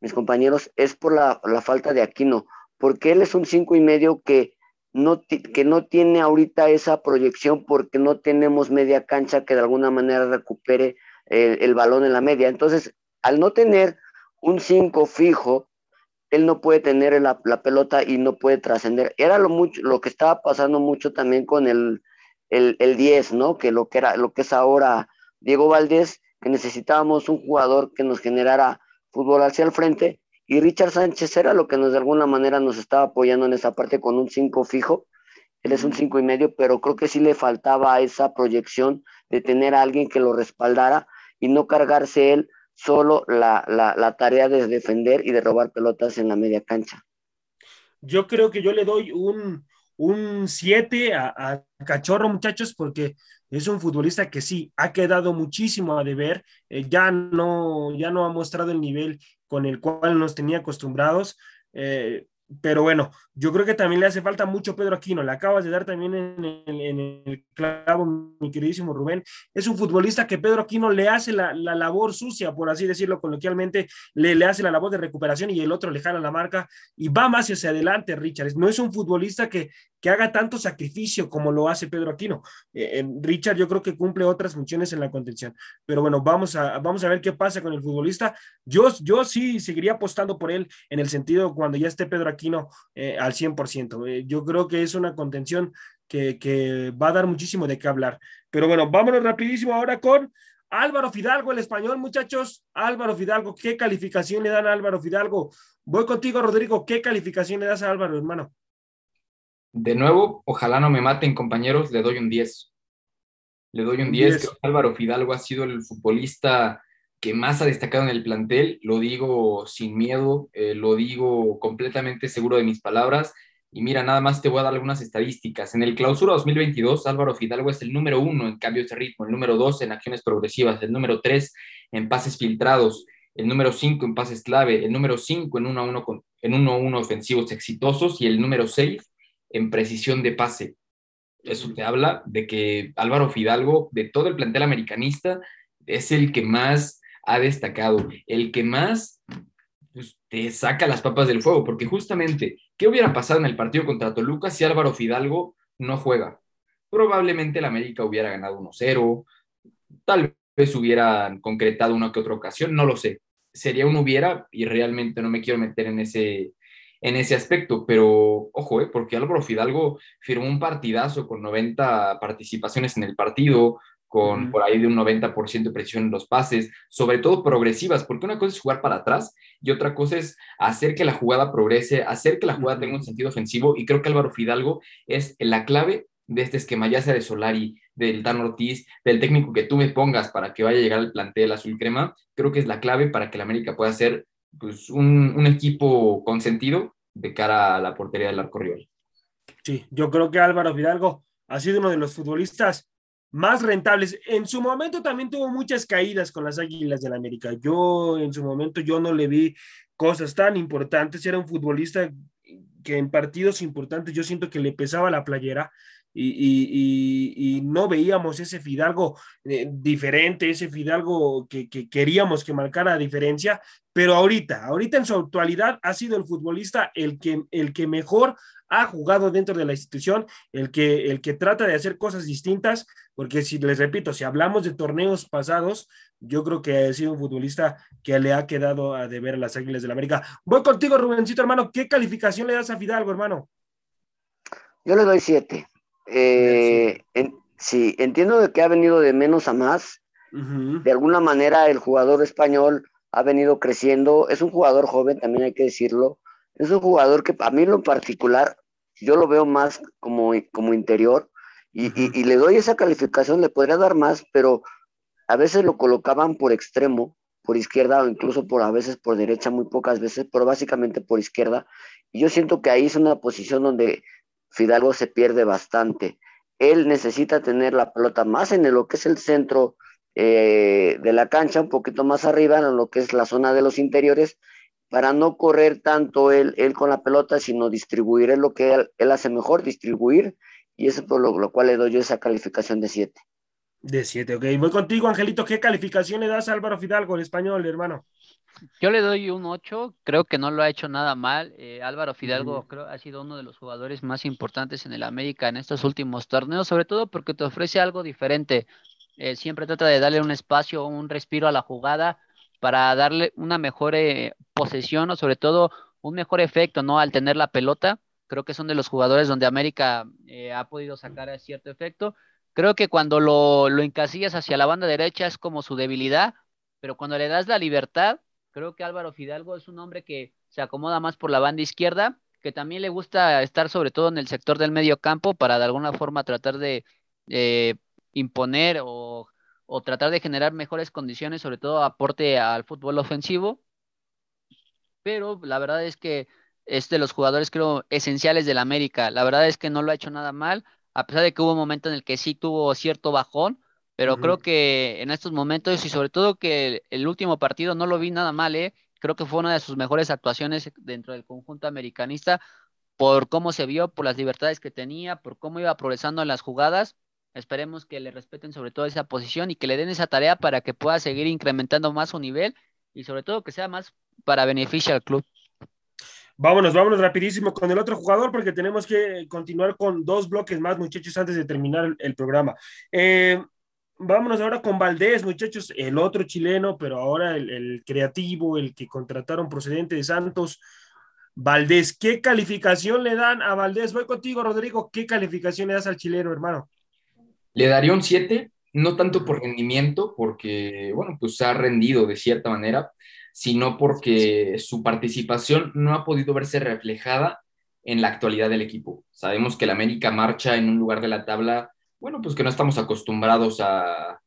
mis compañeros, es por la, falta de Aquino, porque él es un cinco y medio que no, que no tiene ahorita esa proyección porque no tenemos media cancha que de alguna manera recupere el, balón en la media. Entonces, al no tener un 5 fijo, él no puede tener la, pelota y no puede trascender. Era lo, mucho, lo que estaba pasando mucho también con el, el, el 10, ¿no? Que lo que, era, lo que es ahora Diego Valdés, que necesitábamos un jugador que nos generara fútbol hacia el frente, y Richard Sánchez era lo que nos de alguna manera nos estaba apoyando en esa parte con un 5 fijo. Él es un 5 y medio, pero creo que sí le faltaba esa proyección de tener a alguien que lo respaldara y no cargarse él solo la, la, tarea de defender y de robar pelotas en la media cancha. Yo creo que yo le doy un, un 7 a, Cachorro, muchachos, porque es un futbolista que sí, ha quedado muchísimo a deber, eh, ya, no, ya no ha mostrado el nivel con el cual nos tenía acostumbrados. Eh, pero bueno, yo creo que también le hace falta mucho Pedro Aquino, le acabas de dar también en el, clavo, mi queridísimo Rubén, es un futbolista que Pedro Aquino le hace la, labor sucia, por así decirlo coloquialmente, le, le, hace la labor de recuperación y el otro le jala la marca y va más hacia adelante, Richard, no es un futbolista que, que haga tanto sacrificio como lo hace Pedro Aquino. Eh, Richard yo creo que cumple otras funciones en la contención, pero bueno, vamos a, vamos a ver qué pasa con el futbolista. Yo, yo sí seguiría apostando por él en el sentido cuando ya esté Pedro Aquino eh, al 100%. Eh, yo creo que es una contención que, que va a dar muchísimo de qué hablar. Pero bueno, vámonos rapidísimo ahora con Álvaro Fidalgo, el español, muchachos. Álvaro Fidalgo, ¿qué calificación le dan a Álvaro Fidalgo? Voy contigo, Rodrigo. ¿Qué calificación le das a Álvaro, hermano? De nuevo, ojalá no me maten, compañeros, le doy un 10. Le doy un 10. Creo que Álvaro Fidalgo ha sido el futbolista que más ha destacado en el plantel. Lo digo sin miedo, eh, lo digo completamente seguro de mis palabras. Y mira, nada más te voy a dar algunas estadísticas. En el clausura 2022, Álvaro Fidalgo es el número uno en cambios de ritmo, el número dos en acciones progresivas, el número tres en pases filtrados, el número cinco en pases clave, el número cinco en uno a uno, en uno, a uno ofensivos exitosos y el número seis en precisión de pase. Eso te habla de que Álvaro Fidalgo, de todo el plantel americanista, es el que más ha destacado, el que más pues, te saca las papas del fuego, porque justamente, ¿qué hubiera pasado en el partido contra Toluca si Álvaro Fidalgo no juega? Probablemente el América hubiera ganado 1-0, tal vez hubieran concretado una que otra ocasión, no lo sé. Sería un hubiera y realmente no me quiero meter en ese, en ese aspecto, pero ojo, eh, porque Álvaro Fidalgo firmó un partidazo con 90 participaciones en el partido, con por ahí de un 90% de presión en los pases, sobre todo progresivas, porque una cosa es jugar para atrás y otra cosa es hacer que la jugada progrese, hacer que la jugada tenga un sentido ofensivo, y creo que Álvaro Fidalgo es la clave de este esquema, ya sea de Solari, del Dan Ortiz, del técnico que tú me pongas para que vaya a llegar al plantel azul crema, creo que es la clave para que la América pueda ser pues, un, un, equipo consentido de cara a la portería del arco rival. Sí, yo creo que Álvaro Fidalgo ha sido uno de los futbolistas más rentables. En su momento también tuvo muchas caídas con las Águilas del la América. Yo en su momento yo no le vi cosas tan importantes. Era un futbolista que en partidos importantes yo siento que le pesaba la playera y, no veíamos ese Fidalgo eh, diferente, ese Fidalgo que, queríamos que marcara diferencia, pero ahorita, ahorita en su actualidad ha sido el futbolista el que, el que mejor ha jugado dentro de la institución, el que, el que trata de hacer cosas distintas, porque si les repito, si hablamos de torneos pasados, yo creo que ha sido un futbolista que le ha quedado a deber a las Águilas de la América. Voy contigo, Rubencito, hermano. ¿Qué calificación le das a Fidalgo, hermano? Yo le doy siete. Eh, sí, entiendo de que ha venido de menos a más. De alguna manera el jugador español ha venido creciendo. Es un jugador joven, también hay que decirlo. Es un jugador que a mí en lo particular yo lo veo más como, como interior y, y, le doy esa calificación, le podría dar más, pero a veces lo colocaban por extremo, por izquierda o incluso por a veces por derecha, muy pocas veces, pero básicamente por izquierda. Y yo siento que ahí es una posición donde Fidalgo se pierde bastante. Él necesita tener la pelota más en lo que es el centro eh, de la cancha, un poquito más arriba, en lo que es la zona de los interiores, para no correr tanto él, él con la pelota, sino distribuir, es lo que él, hace mejor, distribuir, y eso es por lo, cual le doy yo esa calificación de 7. De 7, ok. Voy contigo, Angelito. ¿Qué calificación le das a Álvaro Fidalgo en español, hermano? Yo le doy un 8, creo que no lo ha hecho nada mal. Eh, Álvaro Fidalgo creo ha sido uno de los jugadores más importantes en el América en estos últimos torneos, sobre todo porque te ofrece algo diferente. Eh, siempre trata de darle un espacio, un respiro a la jugada para darle una mejor eh, posesión o sobre todo un mejor efecto, ¿no? Al tener la pelota. Creo que son de los jugadores donde América ha podido sacar cierto efecto. Creo que cuando lo, lo encasillas hacia la banda derecha es como su debilidad, pero cuando le das la libertad, Creo que Álvaro Fidalgo es un hombre que se acomoda más por la banda izquierda, que también le gusta estar sobre todo en el sector del medio campo para de alguna forma tratar de imponer o, tratar de generar mejores condiciones, sobre todo aporte al fútbol ofensivo. Pero la verdad es que es de los jugadores creo esenciales del América. La verdad es que no lo ha hecho nada mal, a pesar de que hubo un momento en el que sí tuvo cierto bajón, pero creo que en estos momentos y sobre todo que el, último partido no lo vi nada mal, ¿eh? creo que fue una de sus mejores actuaciones dentro del conjunto americanista por cómo se vio, por las libertades que tenía, por cómo iba progresando en las jugadas. Esperemos que le respeten sobre todo esa posición y que le den esa tarea para que pueda seguir incrementando más su nivel y sobre todo que sea más para beneficio al club. Vámonos, vámonos rapidísimo con el otro jugador porque tenemos que continuar con dos bloques más, muchachos, antes de terminar el, programa. Eh, Vámonos ahora con Valdés, muchachos, el otro chileno, pero ahora el, creativo, el que contrataron procedente de Santos. Valdés, ¿qué calificación le dan a Valdés? Voy contigo, Rodrigo. ¿Qué calificación le das al chileno, hermano? Le daría un 7, no tanto por rendimiento, porque, bueno, pues ha rendido de cierta manera, sino porque su participación no ha podido verse reflejada en la actualidad del equipo. Sabemos que el América marcha en un lugar de la tabla bueno, pues que no estamos acostumbrados a,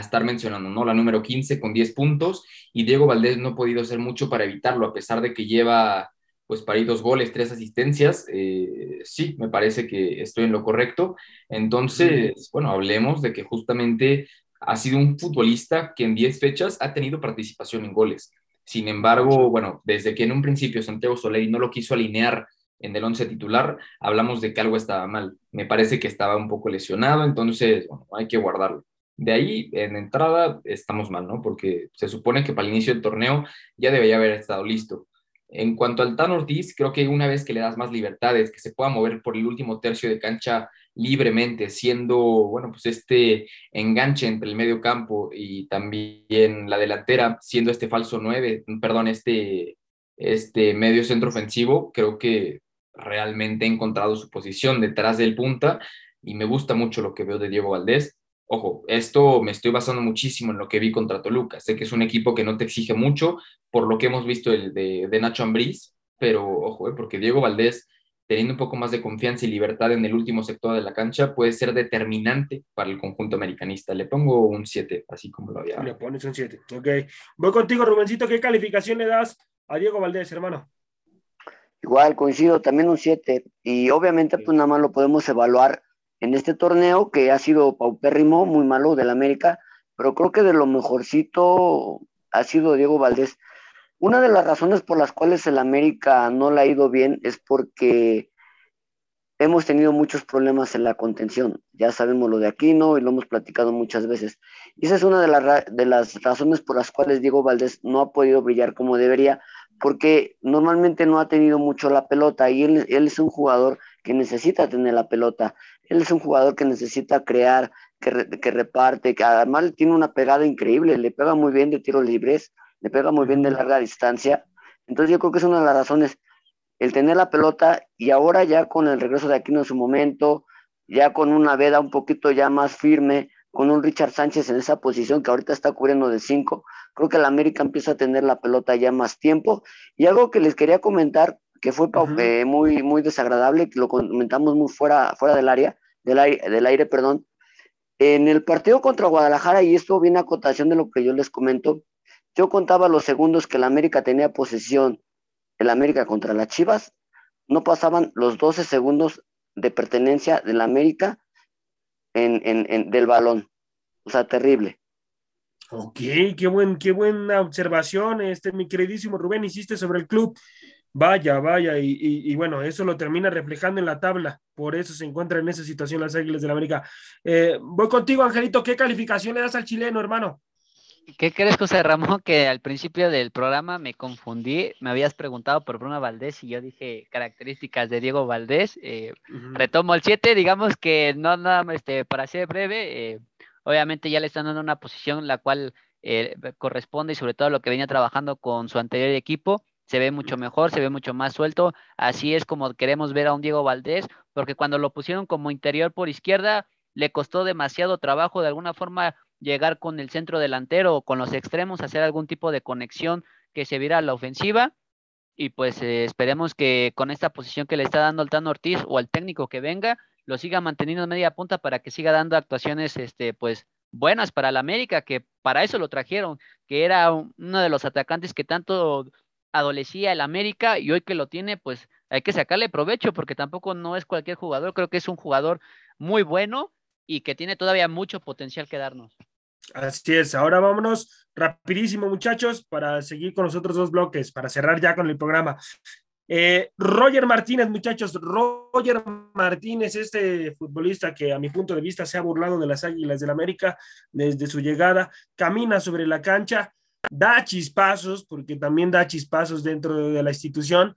estar mencionando, ¿no? La número 15 con 10 puntos y Diego Valdés no ha podido hacer mucho para evitarlo, a pesar de que lleva pues para ahí dos goles, tres asistencias, eh, sí, me parece que estoy en lo correcto. Entonces, bueno, hablemos de que justamente ha sido un futbolista que en 10 fechas ha tenido participación en goles. Sin embargo, bueno, desde que en un principio Santiago Soleil no lo quiso alinear en el once titular, hablamos de que algo estaba mal. Me parece que estaba un poco lesionado, entonces bueno, hay que guardarlo. De ahí, en entrada, estamos mal, ¿no? Porque se supone que para el inicio del torneo ya debería haber estado listo. En cuanto al Tan Ortiz, creo que una vez que le das más libertades, que se pueda mover por el último tercio de cancha libremente, siendo, bueno, pues este enganche entre el medio campo y también la delantera, siendo este falso 9, perdón, este, este medio centro ofensivo, creo que realmente ha encontrado su posición detrás del punta y me gusta mucho lo que veo de Diego Valdés. Ojo, esto me estoy basando muchísimo en lo que vi contra Toluca. Sé que es un equipo que no te exige mucho por lo que hemos visto el de, Nacho Ambriz, pero ojo, eh, porque Diego Valdés, teniendo un poco más de confianza y libertad en el último sector de la cancha, puede ser determinante para el conjunto americanista. Le pongo un 7, así como lo había. Le pones un 7, ok. Voy contigo, Rubencito. ¿Qué calificación le das a Diego Valdés, hermano? Igual, coincido, también un 7. Y obviamente, pues nada más lo podemos evaluar en este torneo que ha sido paupérrimo, muy malo del América, pero creo que de lo mejorcito ha sido Diego Valdés. Una de las razones por las cuales el América no le ha ido bien es porque hemos tenido muchos problemas en la contención. Ya sabemos lo de Aquino y lo hemos platicado muchas veces. Y esa es una de, de las razones por las cuales Diego Valdés no ha podido brillar como debería, porque normalmente no ha tenido mucho la pelota y él, es un jugador que necesita tener la pelota, él es un jugador que necesita crear, que, que, reparte, que además tiene una pegada increíble, le pega muy bien de tiros libres, le pega muy bien de larga distancia, entonces yo creo que es una de las razones, el tener la pelota y ahora ya con el regreso de Aquino en su momento, ya con una veda un poquito ya más firme, con un Richard Sánchez en esa posición que ahorita está cubriendo de cinco, creo que la América empieza a tener la pelota ya más tiempo. Y algo que les quería comentar, que fue eh, muy, muy desagradable, que lo comentamos muy fuera, fuera del área, del aire, del aire, perdón. En el partido contra Guadalajara, y esto viene a cotación de lo que yo les comento, yo contaba los segundos que la América tenía posesión, el América contra las Chivas, no pasaban los 12 segundos de pertenencia de la América en, del balón. O sea, terrible. Ok, qué, buen, qué buena observación, este, mi queridísimo Rubén, hiciste sobre el club. Vaya, vaya, y, bueno, eso lo termina reflejando en la tabla, por eso se encuentra en esa situación las Águilas de la América. Eh, voy contigo, Angelito, ¿qué calificación le das al chileno, hermano? ¿Qué crees, José Ramón? Que al principio del programa me confundí. Me habías preguntado por Bruno Valdés y yo dije características de Diego Valdés. Eh, retomo el 7, digamos que no nada, este, para ser breve, eh, obviamente ya le están dando una posición la cual eh, corresponde y sobre todo lo que venía trabajando con su anterior equipo. Se ve mucho mejor, se ve mucho más suelto. Así es como queremos ver a un Diego Valdés, porque cuando lo pusieron como interior por izquierda, le costó demasiado trabajo de alguna forma llegar con el centro delantero o con los extremos, hacer algún tipo de conexión que se viera a la ofensiva. Y pues eh, esperemos que con esta posición que le está dando el Tano Ortiz o al técnico que venga, lo siga manteniendo en media punta para que siga dando actuaciones este, pues, buenas para la América, que para eso lo trajeron, que era uno de los atacantes que tanto adolecía el América y hoy que lo tiene, pues hay que sacarle provecho porque tampoco no es cualquier jugador, creo que es un jugador muy bueno y que tiene todavía mucho potencial que darnos. Así es, ahora vámonos rapidísimo muchachos para seguir con los otros dos bloques, para cerrar ya con el programa. Eh, Roger Martínez, muchachos, Roger Martínez, este futbolista que a mi punto de vista se ha burlado de las Águilas del América desde su llegada, camina sobre la cancha, da chispazos, porque también da chispazos dentro de la institución,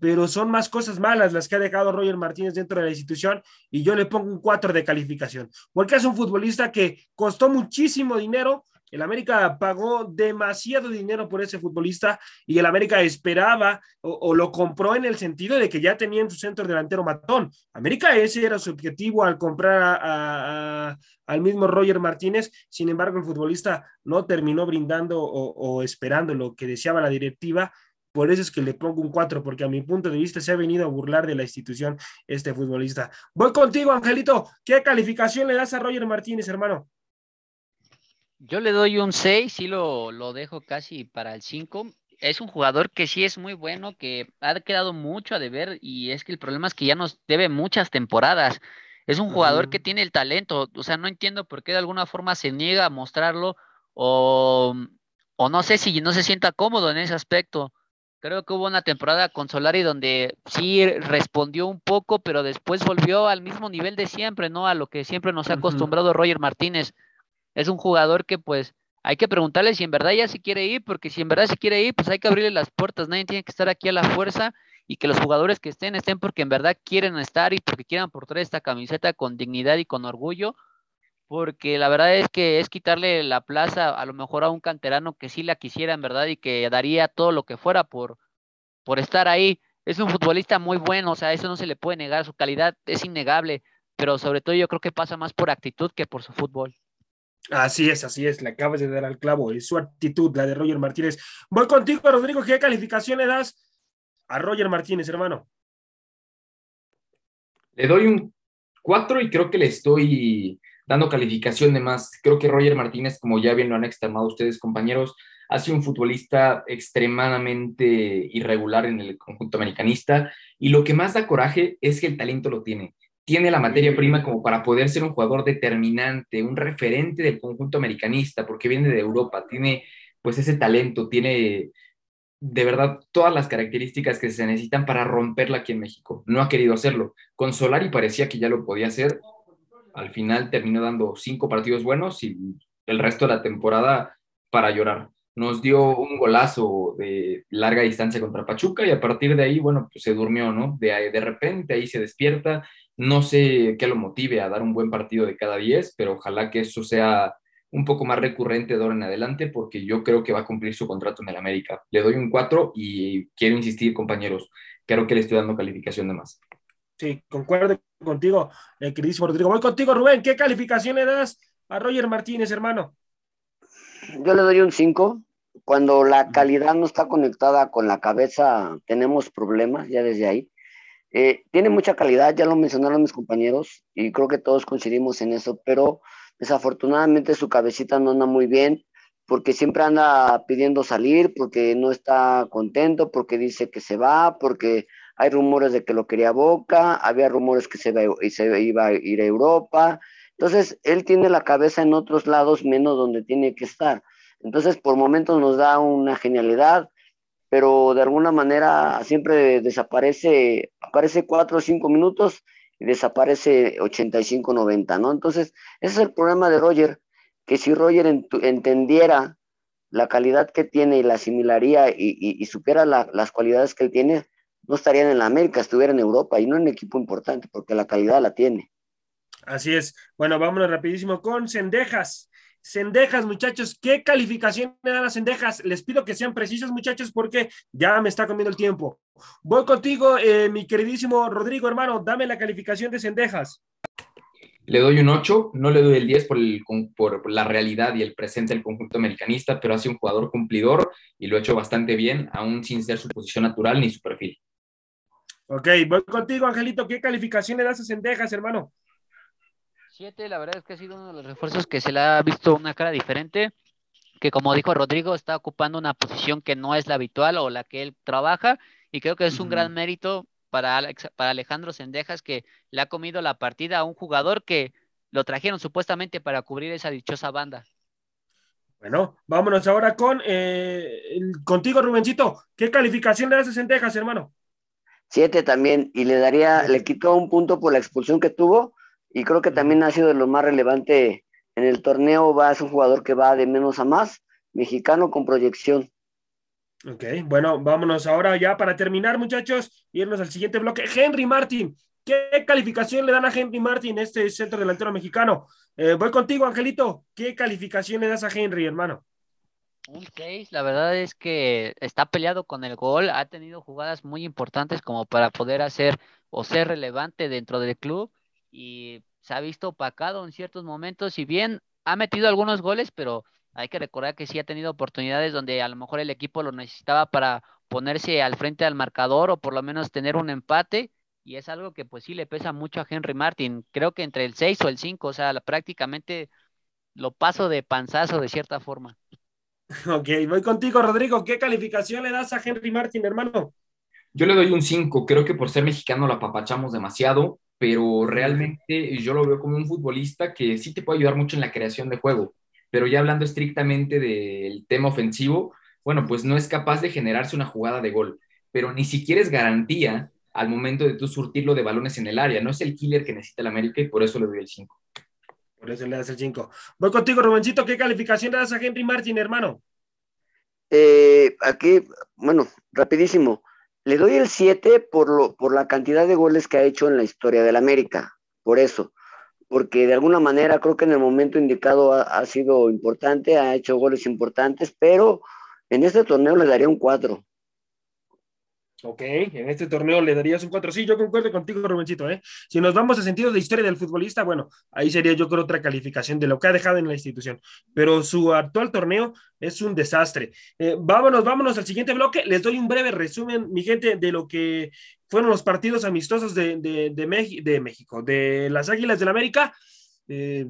pero son más cosas malas las que ha dejado Roger Martínez dentro de la institución y yo le pongo un 4 de calificación, porque es un futbolista que costó muchísimo dinero. El América pagó demasiado dinero por ese futbolista y el América esperaba o, lo compró en el sentido de que ya tenía en su centro delantero matón. América ese era su objetivo al comprar al mismo Roger Martínez. Sin embargo, el futbolista no terminó brindando o, o esperando lo que deseaba la directiva por eso es que le pongo un 4, porque a mi punto de vista se ha venido a burlar de la institución este futbolista. Voy contigo, Angelito. ¿Qué calificación le das a Roger Martínez, hermano? Yo le doy un 6, y lo, lo dejo casi para el 5. Es un jugador que sí es muy bueno, que ha quedado mucho a deber y es que el problema es que ya nos debe muchas temporadas. Es un jugador que tiene el talento, o sea, no entiendo por qué de alguna forma se niega a mostrarlo o, o no sé si no se sienta cómodo en ese aspecto. Creo que hubo una temporada con Solari donde sí respondió un poco, pero después volvió al mismo nivel de siempre, ¿no? A lo que siempre nos ha acostumbrado Roger Martínez. Es un jugador que pues hay que preguntarle si en verdad ya se quiere ir, porque si en verdad se quiere ir, pues hay que abrirle las puertas. Nadie tiene que estar aquí a la fuerza y que los jugadores que estén estén porque en verdad quieren estar y porque quieran portar esta camiseta con dignidad y con orgullo porque la verdad es que es quitarle la plaza a lo mejor a un canterano que sí la quisiera en verdad y que daría todo lo que fuera por, por estar ahí. Es un futbolista muy bueno, o sea, eso no se le puede negar, su calidad es innegable, pero sobre todo yo creo que pasa más por actitud que por su fútbol. Así es, así es, le acabas de dar al clavo, es su actitud, la de Roger Martínez. Voy contigo, Rodrigo, ¿qué calificación le das a Roger Martínez, hermano? Le doy un 4 y creo que le estoy dando calificación de más. Creo que Roger Martínez, como ya bien lo han externado ustedes, compañeros, ha sido un futbolista extremadamente irregular en el conjunto americanista y lo que más da coraje es que el talento lo tiene. Tiene la materia prima como para poder ser un jugador determinante, un referente del conjunto americanista, porque viene de Europa, tiene pues ese talento, tiene de verdad todas las características que se necesitan para romperla aquí en México. No ha querido hacerlo. Con Solari parecía que ya lo podía hacer al final terminó dando cinco partidos buenos y el resto de la temporada para llorar. Nos dio un golazo de larga distancia contra Pachuca y a partir de ahí, bueno, pues se durmió, ¿no? De, de repente ahí se despierta. No sé qué lo motive a dar un buen partido de cada diez, pero ojalá que eso sea un poco más recurrente de ahora en adelante porque yo creo que va a cumplir su contrato en el América. Le doy un 4 y quiero insistir, compañeros, creo que le estoy dando calificación de más. Sí, concuerdo contigo, eh, queridísimo Rodrigo. Voy contigo, Rubén. ¿Qué calificación le das a Roger Martínez, hermano? Yo le doy un 5. Cuando la calidad no está conectada con la cabeza, tenemos problemas ya desde ahí. Eh, tiene mucha calidad, ya lo mencionaron mis compañeros, y creo que todos coincidimos en eso, pero desafortunadamente su cabecita no anda muy bien, porque siempre anda pidiendo salir, porque no está contento, porque dice que se va, porque hay rumores de que lo quería Boca, había rumores que se iba, se iba a ir a Europa. Entonces, él tiene la cabeza en otros lados menos donde tiene que estar. Entonces, por momentos nos da una genialidad, pero de alguna manera siempre desaparece, aparece cuatro o cinco minutos y desaparece 85, 90, ¿no? Entonces, ese es el problema de Roger, que si Roger entendiera la calidad que tiene y la asimilaría y, supera las cualidades que él tiene, no estaría en la América, estuviera en Europa y no en un equipo importante, porque la calidad la tiene. Así es. Bueno, vámonos rapidísimo con Cendejas. Cendejas, muchachos, ¿qué calificación le dan a Cendejas? Les pido que sean precisos, muchachos, porque ya me está comiendo el tiempo. Voy contigo, eh, mi queridísimo Rodrigo, hermano, dame la calificación de Cendejas. Le doy un 8, no le doy el 10 por, el, por la realidad y el presente del conjunto americanista, pero hace un jugador cumplidor y lo ha hecho bastante bien, aún sin ser su posición natural ni su perfil. Ok, voy contigo, Angelito. ¿Qué calificación le das a Cendejas, hermano? Siete, la verdad es que ha sido uno de los refuerzos que se le ha visto una cara diferente, que como dijo Rodrigo, está ocupando una posición que no es la habitual o la que él trabaja, y creo que es un gran mérito para, para Alejandro Sendejas que le ha comido la partida a un jugador que lo trajeron supuestamente para cubrir esa dichosa banda. Bueno, vámonos ahora con eh, contigo, Rubencito. ¿Qué calificación le das a Sendejas, hermano? Siete también, y le daría, le quitó un punto por la expulsión que tuvo, y creo que también ha sido de lo más relevante en el torneo. Va, es un jugador que va de menos a más, mexicano con proyección. Ok, bueno, vámonos ahora ya para terminar, muchachos, irnos al siguiente bloque. Henry Martin, ¿qué calificación le dan a Henry Martin, este centro delantero mexicano? Eh, voy contigo, Angelito. ¿Qué calificación le das a Henry, hermano? Un 6, la verdad es que está peleado con el gol, ha tenido jugadas muy importantes como para poder hacer o ser relevante dentro del club y se ha visto opacado en ciertos momentos, si bien ha metido algunos goles, pero hay que recordar que sí ha tenido oportunidades donde a lo mejor el equipo lo necesitaba para ponerse al frente al marcador o por lo menos tener un empate y es algo que pues sí le pesa mucho a Henry Martin. Creo que entre el 6 o el 5, o sea, prácticamente lo paso de panzazo de cierta forma. Ok, voy contigo, Rodrigo. ¿Qué calificación le das a Henry Martin, hermano? Yo le doy un 5. Creo que por ser mexicano lo apapachamos demasiado, pero realmente yo lo veo como un futbolista que sí te puede ayudar mucho en la creación de juego pero ya hablando estrictamente del tema ofensivo, bueno, pues no es capaz de generarse una jugada de gol, pero ni siquiera es garantía al momento de tú surtirlo de balones en el área. No es el killer que necesita el América y por eso le doy el 5. Eso le das el 5. Voy contigo, Rubencito. ¿Qué calificación le das a Henry Martin, hermano? Eh, aquí, bueno, rapidísimo. Le doy el 7 por, lo, por la cantidad de goles que ha hecho en la historia del América. Por eso porque de alguna manera creo que en el momento indicado ha, sido importante, ha hecho goles importantes, pero en este torneo le daría un 4. Ok, en este torneo le darías un 4. Sí, yo concuerdo contigo, Rubencito. ¿eh? Si nos vamos a sentido de historia del futbolista, bueno, ahí sería yo creo otra calificación de lo que ha dejado en la institución. Pero su actual torneo es un desastre. Eh, vámonos, vámonos al siguiente bloque. Les doy un breve resumen, mi gente, de lo que fueron los partidos amistosos de, de, de, México, de las Águilas del América. Eh,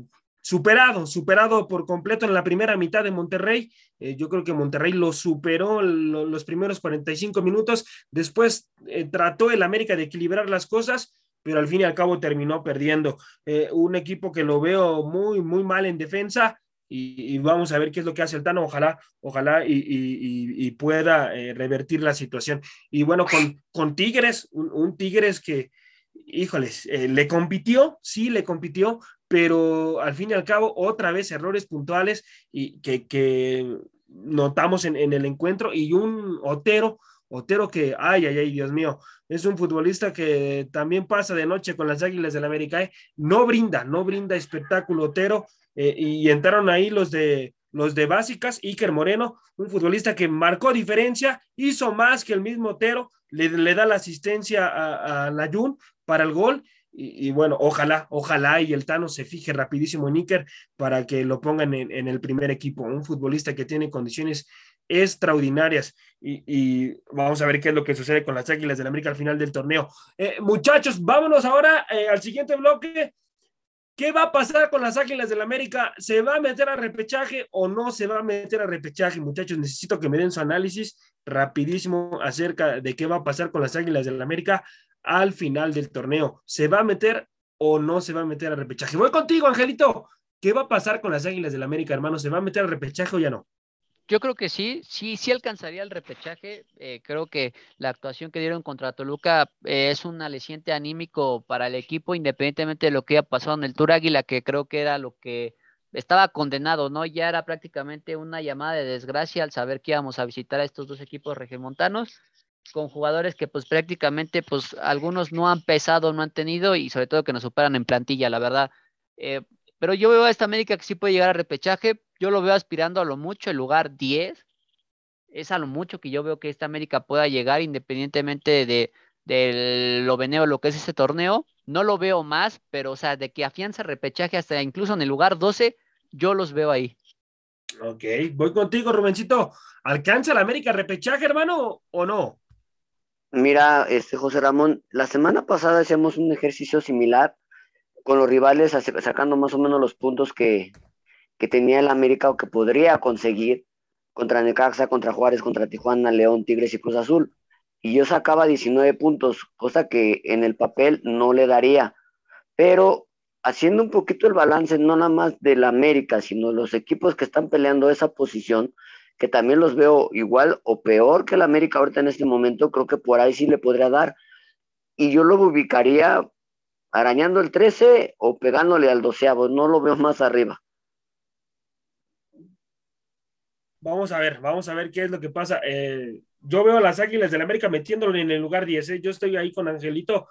superado, superado por completo en la primera mitad de Monterrey. Eh, yo creo que Monterrey lo superó los primeros 45 minutos. Después eh, trató el América de equilibrar las cosas, pero al fin y al cabo terminó perdiendo. Eh, un equipo que lo veo muy, muy mal en defensa. Y, vamos a ver qué es lo que hace el Tano. Ojalá, ojalá y, pueda revertir la situación. Y bueno, con, con Tigres, un Tigres que, híjoles, eh, le compitió, sí, le compitió, pero al fin y al cabo, otra vez errores puntuales y que, notamos en, el encuentro y un Otero, Otero que, ay, ay, ay, Dios mío, es un futbolista que también pasa de noche con las Águilas del América, ¿eh? no brinda, no brinda espectáculo Otero eh, y entraron ahí los de los de básicas, Iker Moreno, un futbolista que marcó diferencia, hizo más que el mismo Otero, le, da la asistencia a, a para el gol. Y, bueno, ojalá, ojalá y el Tano se fije rapidísimo en Iker para que lo pongan en, el primer equipo. Un futbolista que tiene condiciones extraordinarias y, vamos a ver qué es lo que sucede con las Águilas del América al final del torneo. Eh, muchachos, vámonos ahora eh, al siguiente bloque. ¿Qué va a pasar con las Águilas del América? ¿Se va a meter a repechaje o no se va a meter a repechaje? Muchachos, necesito que me den su análisis rapidísimo acerca de qué va a pasar con las Águilas del América al final del torneo. ¿Se va a meter o no se va a meter al repechaje? Voy contigo, Angelito. ¿Qué va a pasar con las Águilas del América, hermano? ¿Se va a meter al repechaje o ya no? Yo creo que sí, sí, sí alcanzaría el repechaje. Eh, creo que la actuación que dieron contra Toluca eh, es un aliciente anímico para el equipo, independientemente de lo que haya pasado en el Tour Águila, que creo que era lo que estaba condenado, ¿no? Ya era prácticamente una llamada de desgracia al saber que íbamos a visitar a estos dos equipos regiomontanos con jugadores que pues prácticamente pues algunos no han pesado, no han tenido y sobre todo que nos superan en plantilla, la verdad. Eh, pero yo veo a esta América que sí puede llegar a repechaje, yo lo veo aspirando a lo mucho el lugar 10, es a lo mucho que yo veo que esta América pueda llegar independientemente de, de lo veneo, lo que es ese torneo, no lo veo más, pero o sea, de que afianza repechaje hasta incluso en el lugar 12, yo los veo ahí. Ok, voy contigo, Rubencito. ¿Alcanza la América repechaje, hermano, o no? Mira, este José Ramón, la semana pasada hacíamos un ejercicio similar con los rivales, sacando más o menos los puntos que, que tenía el América o que podría conseguir contra Necaxa, contra Juárez, contra Tijuana, León, Tigres y Cruz Azul. Y yo sacaba 19 puntos, cosa que en el papel no le daría. Pero haciendo un poquito el balance, no nada más del América, sino los equipos que están peleando esa posición, que también los veo igual o peor que el América ahorita en este momento, creo que por ahí sí le podría dar. Y yo lo ubicaría arañando el 13 o pegándole al doceavo, no lo veo más arriba. Vamos a ver, vamos a ver qué es lo que pasa. Eh, yo veo a las Águilas del América metiéndolo en el lugar 10. ¿eh? Yo estoy ahí con Angelito.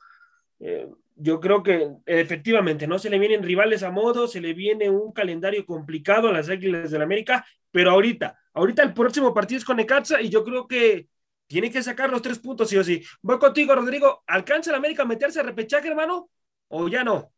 Eh, yo creo que efectivamente no se le vienen rivales a modo, se le viene un calendario complicado a las Águilas del América, pero ahorita, ahorita el próximo partido es con Necaxa y yo creo que tiene que sacar los tres puntos sí o sí. Voy contigo, Rodrigo. ¿Alcanza el América a meterse a repechaje, hermano? ¿O ya no?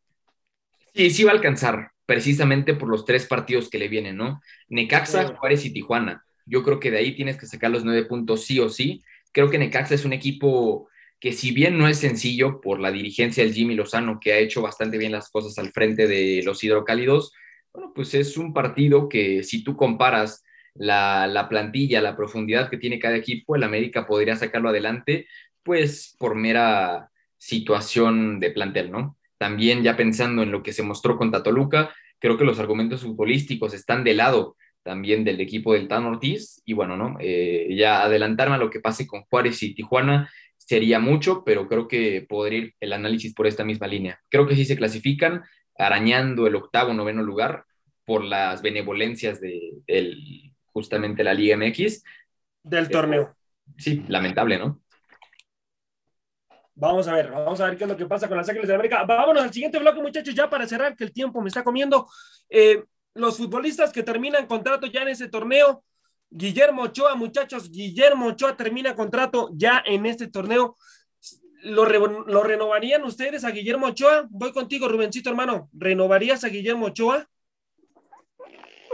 Sí, sí va a alcanzar, precisamente por los tres partidos que le vienen, ¿no? Necaxa, Juárez y Tijuana. Yo creo que de ahí tienes que sacar los nueve puntos sí o sí. Creo que Necaxa es un equipo que si bien no es sencillo por la dirigencia del Jimmy Lozano, que ha hecho bastante bien las cosas al frente de los hidrocálidos, bueno, pues es un partido que si tú comparas la, plantilla, la profundidad que tiene cada equipo, el América podría sacarlo adelante, pues por mera situación de plantel, ¿no? También ya pensando en lo que se mostró con Tatoluca, creo que los argumentos futbolísticos están de lado también del equipo del Tan Ortiz, y bueno, ¿no? Eh, ya adelantarme a lo que pase con Juárez y Tijuana, sería mucho, pero creo que podría ir el análisis por esta misma línea. Creo que sí se clasifican arañando el octavo, noveno lugar por las benevolencias de, justamente la Liga MX. Del torneo. Sí, lamentable, ¿no? Vamos a ver, vamos a ver qué es lo que pasa con las Águilas de América. Vámonos al siguiente bloque, muchachos, ya para cerrar, que el tiempo me está comiendo. Eh, los futbolistas que terminan contrato ya en ese torneo, Guillermo Ochoa, muchachos, Guillermo Ochoa termina contrato ya en este torneo. ¿Lo, renovarían ustedes a Guillermo Ochoa? Voy contigo, Rubencito, hermano. ¿Renovarías a Guillermo Ochoa?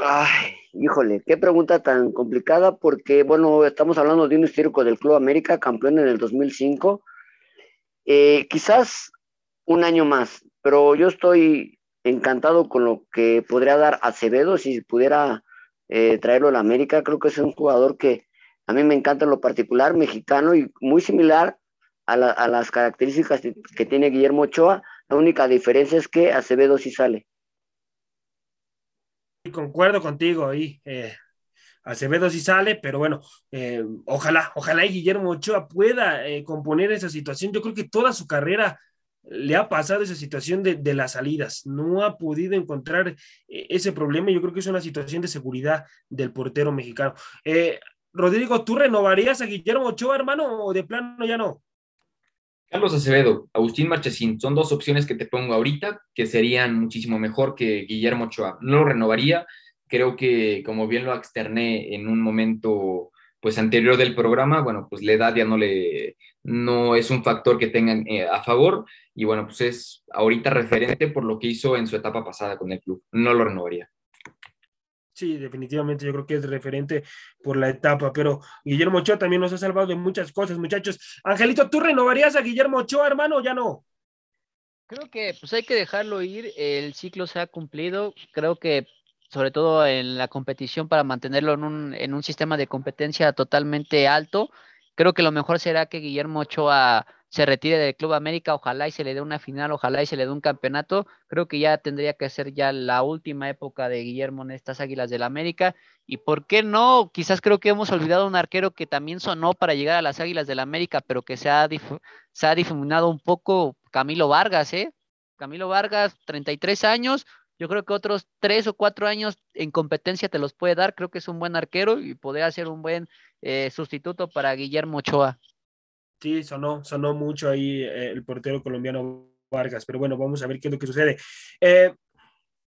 Ay, híjole, qué pregunta tan complicada porque, bueno, estamos hablando de un histórico del Club América, campeón en el 2005. Eh, quizás un año más, pero yo estoy encantado con lo que podría dar Acevedo si pudiera eh, traerlo a la América. Creo que es un jugador que a mí me encanta en lo particular, mexicano y muy similar a, las características que tiene Guillermo Ochoa. La única diferencia es que Acevedo sí sale. Concuerdo contigo ahí. Eh, Acevedo sí sale, pero bueno, eh, ojalá, ojalá Guillermo Ochoa pueda componer esa situación. Yo creo que toda su carrera le ha pasado esa situación de, las salidas, no ha podido encontrar eh, ese problema. Yo creo que es una situación de seguridad del portero mexicano. Eh, Rodrigo, ¿tú renovarías a Guillermo Ochoa, hermano, o de plano ya no? Carlos Acevedo, Agustín Marchesín, son dos opciones que te pongo ahorita que serían muchísimo mejor que Guillermo Ochoa. No lo renovaría, creo que como bien lo externé en un momento pues anterior del programa, bueno, pues la edad ya no le, no es un factor que tengan eh, a favor y bueno, pues es ahorita referente por lo que hizo en su etapa pasada con el club. No lo renovaría. Sí, definitivamente yo creo que es referente por la etapa, pero Guillermo Ochoa también nos ha salvado de muchas cosas, muchachos. Angelito, ¿tú renovarías a Guillermo Ochoa, hermano, o ya no? Creo que pues hay que dejarlo ir, el ciclo se ha cumplido, creo que sobre todo en la competición para mantenerlo en un, en un sistema de competencia totalmente alto. Creo que lo mejor será que Guillermo Ochoa se retire del Club América, ojalá y se le dé una final, ojalá y se le dé un campeonato. Creo que ya tendría que ser ya la última época de Guillermo en estas Águilas del América. Y por qué no, quizás creo que hemos olvidado un arquero que también sonó para llegar a las Águilas del América, pero que se ha, se ha difuminado un poco, Camilo Vargas, ¿eh? Camilo Vargas, 33 años, yo creo que otros tres o cuatro años en competencia te los puede dar. Creo que es un buen arquero y podría ser un buen eh, sustituto para Guillermo Ochoa. Sí, sonó, sonó mucho ahí eh, el portero colombiano Vargas, pero bueno, vamos a ver qué es lo que sucede. Eh,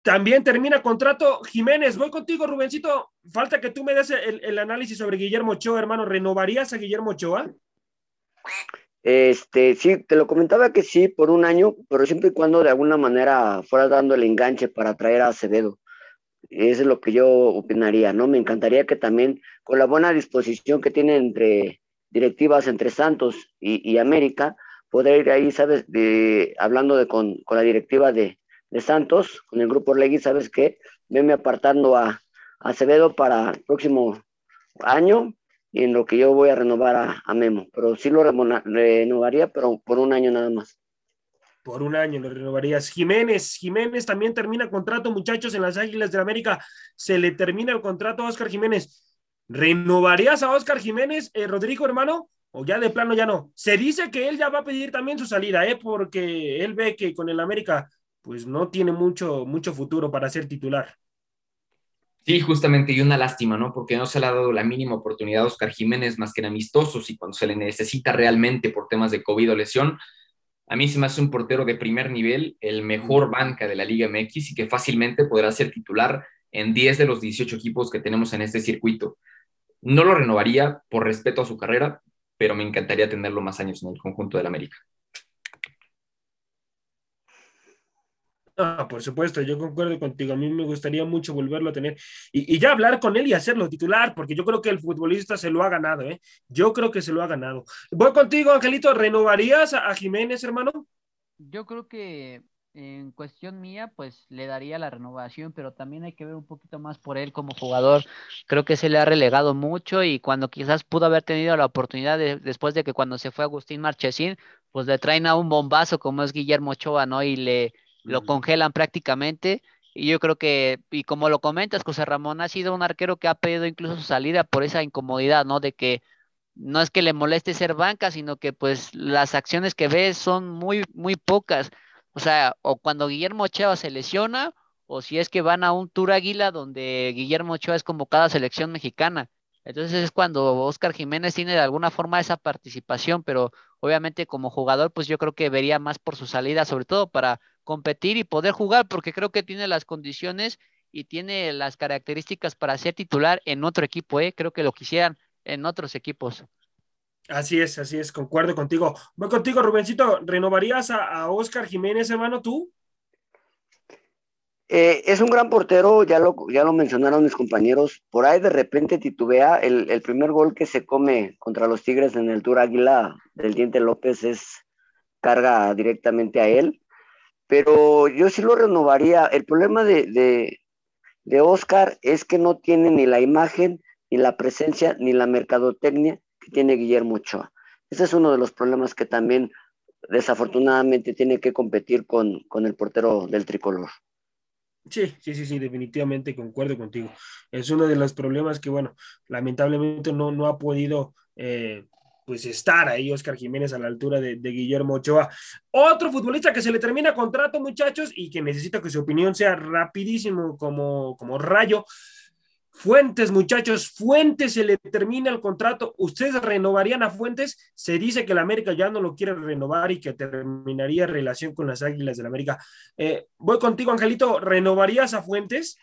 también termina contrato Jiménez. Voy contigo, Rubencito. Falta que tú me des el, análisis sobre Guillermo Ochoa, hermano. ¿Renovarías a Guillermo Ochoa? Este, sí, te lo comentaba que sí, por un año, pero siempre y cuando de alguna manera fuera dando el enganche para traer a Acevedo. Eso es lo que yo opinaría, ¿no? Me encantaría que también, con la buena disposición que tiene entre directivas entre Santos y, América, poder ir ahí, ¿sabes? De, hablando de, con, la directiva de, Santos, con el grupo Legui, ¿sabes qué? Venme apartando a, a Acevedo para el próximo año y en lo que yo voy a renovar a, Memo, pero sí lo renovaría, pero por un año nada más. Por un año lo renovarías. Jiménez, Jiménez también termina contrato, muchachos, en las Águilas de América. Se le termina el contrato a Oscar Jiménez. ¿Renovarías a Oscar Jiménez, eh, Rodrigo, hermano? ¿O ya de plano ya no? Se dice que él ya va a pedir también su salida, ¿eh? Porque él ve que con el América, pues no tiene mucho, mucho futuro para ser titular. Sí, justamente, y una lástima, ¿no? Porque no se le ha dado la mínima oportunidad a Oscar Jiménez más que en amistosos y cuando se le necesita realmente por temas de COVID o lesión. A mí se me hace un portero de primer nivel, el mejor banca de la Liga MX y que fácilmente podrá ser titular en 10 de los 18 equipos que tenemos en este circuito. No lo renovaría por respeto a su carrera, pero me encantaría tenerlo más años en el conjunto del América. Ah, por supuesto, yo concuerdo contigo. A mí me gustaría mucho volverlo a tener y, ya hablar con él y hacerlo titular, porque yo creo que el futbolista se lo ha ganado, ¿eh? Yo creo que se lo ha ganado. Voy contigo, Angelito. ¿Renovarías a, Jiménez, hermano? Yo creo que en cuestión mía, pues le daría la renovación, pero también hay que ver un poquito más por él como jugador. Creo que se le ha relegado mucho y cuando quizás pudo haber tenido la oportunidad después de que cuando se fue Agustín Marchesín, pues le traen a un bombazo como es Guillermo Ochoa, ¿no? Y le lo congelan prácticamente. Y yo creo que, y como lo comentas, José Ramón ha sido un arquero que ha pedido incluso su salida por esa incomodidad, ¿no? De que no es que le moleste ser banca, sino que pues las acciones que ve son muy, muy pocas. O sea, o cuando Guillermo Ochoa se lesiona, o si es que van a un Tour Águila donde Guillermo Ochoa es convocado a selección mexicana. Entonces es cuando Oscar Jiménez tiene de alguna forma esa participación, pero obviamente como jugador, pues yo creo que vería más por su salida, sobre todo para competir y poder jugar, porque creo que tiene las condiciones y tiene las características para ser titular en otro equipo, ¿eh? creo que lo quisieran en otros equipos. Así es, así es, concuerdo contigo. Voy contigo, Rubencito. ¿Renovarías a, a Oscar Jiménez, hermano, tú? Eh, es un gran portero, ya lo, ya lo mencionaron mis compañeros. Por ahí de repente titubea. El, el, primer gol que se come contra los Tigres en el Tour Águila del Diente López es carga directamente a él pero yo sí lo renovaría. El problema de, Oscar es que no tiene ni la imagen, ni la presencia, ni la mercadotecnia que tiene Guillermo Ochoa. Ese es uno de los problemas que también desafortunadamente tiene que competir con, el portero del tricolor. Sí, sí, sí, sí, definitivamente concuerdo contigo. Es uno de los problemas que, bueno, lamentablemente no, no ha podido eh, pues estar ahí Oscar Jiménez a la altura de, Guillermo Ochoa. Otro futbolista que se le termina contrato, muchachos, y que necesita que su opinión sea rapidísimo como, como rayo. Fuentes, muchachos, Fuentes se le termina el contrato. ¿Ustedes renovarían a Fuentes? Se dice que el América ya no lo quiere renovar y que terminaría relación con las Águilas del América. Eh, voy contigo, Angelito. ¿Renovarías a Fuentes?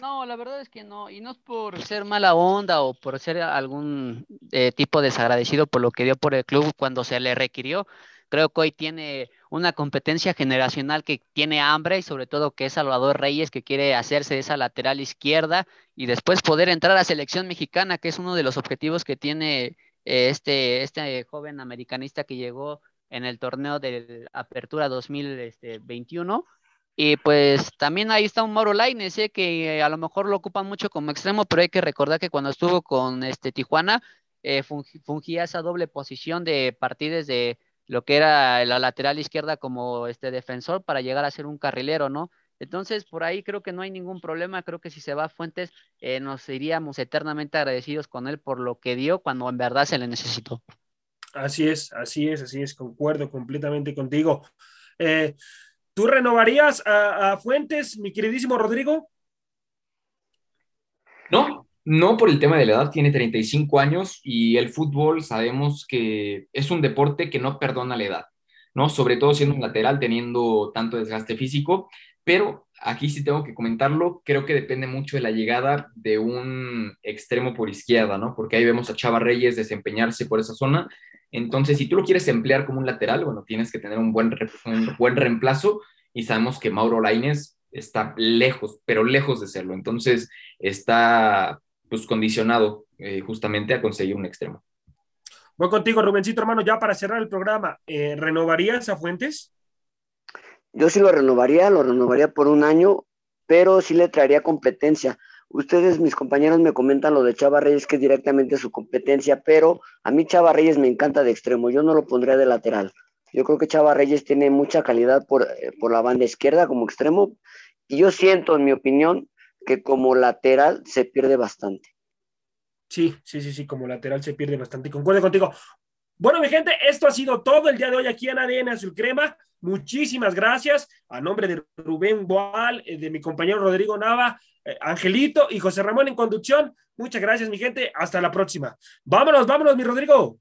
No, la verdad es que no, y no es por ser mala onda o por ser algún eh, tipo desagradecido por lo que dio por el club cuando se le requirió. Creo que hoy tiene una competencia generacional que tiene hambre y sobre todo que es Salvador Reyes que quiere hacerse esa lateral izquierda y después poder entrar a selección mexicana, que es uno de los objetivos que tiene eh, este, este joven americanista que llegó en el torneo de Apertura 2021 y pues también ahí está un Mauro Laines, ¿eh? que a lo mejor lo ocupan mucho como extremo, pero hay que recordar que cuando estuvo con este Tijuana, eh, fungía esa doble posición de partidos de lo que era la lateral izquierda como este defensor para llegar a ser un carrilero, ¿no? Entonces, por ahí creo que no hay ningún problema. Creo que si se va a Fuentes, eh, nos iríamos eternamente agradecidos con él por lo que dio cuando en verdad se le necesitó. Así es, así es, así es, concuerdo completamente contigo. Eh, ¿Tú renovarías a, Fuentes, mi queridísimo Rodrigo? No, no por el tema de la edad, tiene 35 años y el fútbol sabemos que es un deporte que no perdona la edad, ¿no? Sobre todo siendo un lateral, teniendo tanto desgaste físico, pero aquí sí tengo que comentarlo, creo que depende mucho de la llegada de un extremo por izquierda, ¿no? Porque ahí vemos a Chava Reyes desempeñarse por esa zona. Entonces, si tú lo quieres emplear como un lateral, bueno, tienes que tener un buen, un buen reemplazo y sabemos que Mauro Laines está lejos, pero lejos de serlo. Entonces, está pues condicionado eh, justamente a conseguir un extremo. Voy contigo, Rubencito, hermano, ya para cerrar el programa, eh, ¿renovarías a Fuentes? Yo sí lo renovaría, lo renovaría por un año, pero sí le traería competencia. Ustedes, mis compañeros, me comentan lo de Chava Reyes, que es directamente su competencia, pero a mí Chava Reyes me encanta de extremo, yo no lo pondría de lateral. Yo creo que Chava Reyes tiene mucha calidad por, eh, por la banda izquierda como extremo, y yo siento, en mi opinión, que como lateral se pierde bastante. Sí, sí, sí, sí, como lateral se pierde bastante. Concuerdo contigo. Bueno, mi gente, esto ha sido todo el día de hoy aquí en ADN Azul Crema. Muchísimas gracias. A nombre de Rubén Boal, eh, de mi compañero Rodrigo Nava, eh, Angelito y José Ramón en conducción. Muchas gracias, mi gente. Hasta la próxima. Vámonos, vámonos, mi Rodrigo.